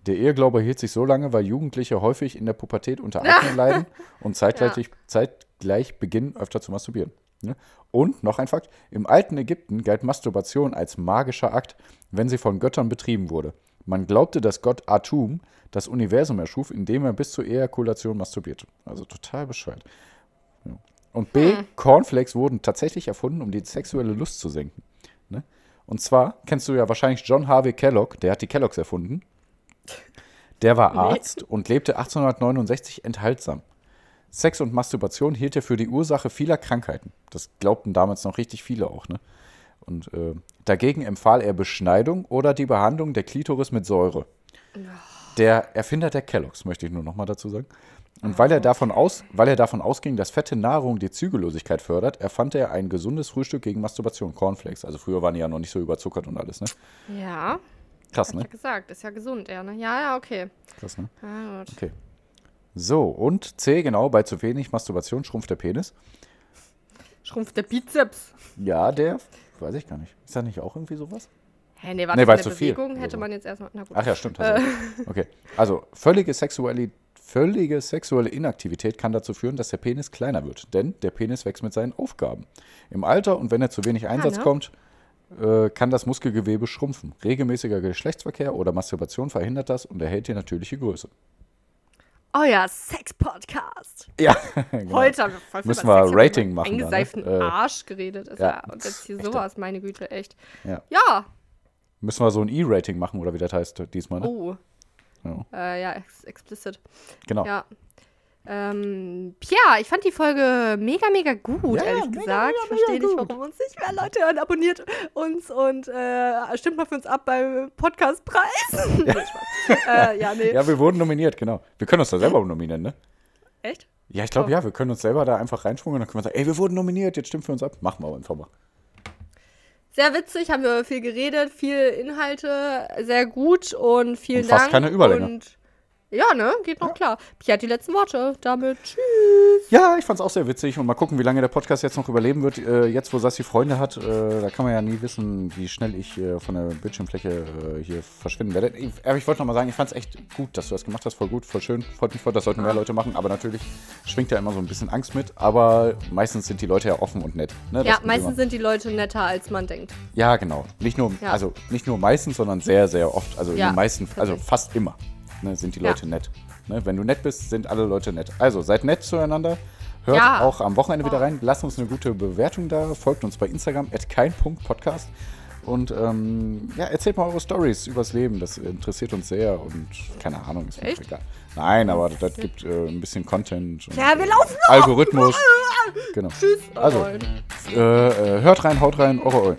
Der Eheglaube hielt sich so lange, weil Jugendliche häufig in der Pubertät unter Akne *laughs* leiden und zeitgleich, zeitgleich beginnen, öfter zu masturbieren. Ne? Und noch ein Fakt: Im alten Ägypten galt Masturbation als magischer Akt, wenn sie von Göttern betrieben wurde. Man glaubte, dass Gott Atum das Universum erschuf, indem er bis zur Ejakulation masturbierte. Also total bescheuert. Und B, Cornflakes wurden tatsächlich erfunden, um die sexuelle Lust zu senken. Ne? Und zwar kennst du ja wahrscheinlich John Harvey Kellogg, der hat die Kelloggs erfunden. Der war Arzt und lebte 1869 enthaltsam. Sex und Masturbation hielt er für die Ursache vieler Krankheiten. Das glaubten damals noch richtig viele auch. Ne? Und äh, dagegen empfahl er Beschneidung oder die Behandlung der Klitoris mit Säure. Der Erfinder der Kelloggs, möchte ich nur noch mal dazu sagen. Und weil er, davon aus, weil er davon ausging, dass fette Nahrung die Zügellosigkeit fördert, erfand er ein gesundes Frühstück gegen Masturbation, Cornflakes. Also früher waren die ja noch nicht so überzuckert und alles, ne? Ja, Krass, hab ich ja ne? gesagt. Ist ja gesund, ja, ne? Ja, ja, okay. Krass, ne? Ja, gut. Okay. So, und C, genau, bei zu wenig Masturbation schrumpft der Penis. Schrumpft der Bizeps. Ja, der, weiß ich gar nicht. Ist da nicht auch irgendwie sowas? Hä, nee, war Nee, der zu viel. Bewegung hätte Also. man jetzt erstmal. Na gut. Ach ja, stimmt. recht. Okay. Also, völlige sexuelle, völlige sexuelle Inaktivität kann dazu führen, dass der Penis kleiner wird. Denn der Penis wächst mit seinen Aufgaben. Im Alter und wenn er zu wenig Einsatz ne? kommt, äh, kann das Muskelgewebe schrumpfen. Regelmäßiger Geschlechtsverkehr oder Masturbation verhindert das und erhält die natürliche Größe. Euer Sex-Podcast. Ja, *laughs* genau. Heute haben wir voll Müssen wir Sex, Rating machen da, ne? Eingeseiften Äh, Arsch geredet. Ist ja, ja, und jetzt hier sowas, meine Güte, echt. Ja. Ja. Müssen wir so ein E-Rating machen oder wie das heißt diesmal, ne? Oh. Ja. Äh, ja, ex explicit. Genau. Ja. Ähm, ja, ich fand die Folge mega, mega gut, Ja, ehrlich mega, gesagt. mega, ich verstehe nicht, gut. warum uns nicht mehr Leute hören. Abonniert uns und äh, stimmt mal für uns ab beim Podcastpreis. *laughs* Spaß. äh, ja, nee. Ja, wir wurden nominiert, genau. Wir können uns da selber nominieren, ne? Echt? Ja, ich glaube, Oh. ja, wir können uns selber da einfach reinschwungen und dann können wir sagen, ey, wir wurden nominiert, jetzt stimmt für uns ab. Machen wir aber einfach mal. Sehr witzig, haben wir viel geredet, viel Inhalte, sehr gut und vielen Und fast Dank. keine Überlänge. Und ja, ne, geht noch klar. Pia hat die letzten Worte. Damit tschüss. Ja, ich fand's auch sehr witzig und mal gucken, wie lange der Podcast jetzt noch überleben wird. Äh, jetzt, wo Sassi Freunde hat, äh, da kann man ja nie wissen, wie schnell ich äh, von der Bildschirmfläche äh, hier verschwinden werde. Ich, aber ich wollte noch mal sagen, ich fand's echt gut, dass du das gemacht hast. Voll gut, voll schön. Freut mich voll, das sollten mehr Leute machen. Aber natürlich schwingt ja immer so ein bisschen Angst mit. Aber meistens sind die Leute ja offen und nett. Ne? Ja, ist meistens immer- sind die Leute netter, als man denkt. Ja, genau. Nicht nur, Ja. also nicht nur meistens, sondern sehr, sehr oft. Also in Ja, den meisten, also fast immer ne, sind die Ja. Leute nett. Ne, wenn du nett bist, sind alle Leute nett. Also seid nett zueinander. Hört Ja. auch am Wochenende wieder Oh. rein. Lasst uns eine gute Bewertung da. Folgt uns bei Instagram, kein.podcast. Und ähm, ja, erzählt mal eure Stories übers Leben. Das interessiert uns sehr und keine Ahnung, ist mir egal. Nein, aber das gibt äh, ein bisschen Content. Und, Ja, wir laufen äh, Algorithmus. *laughs* Genau. Tschüss. Also, Leute. äh, äh, hört rein, haut rein, eure Eulen.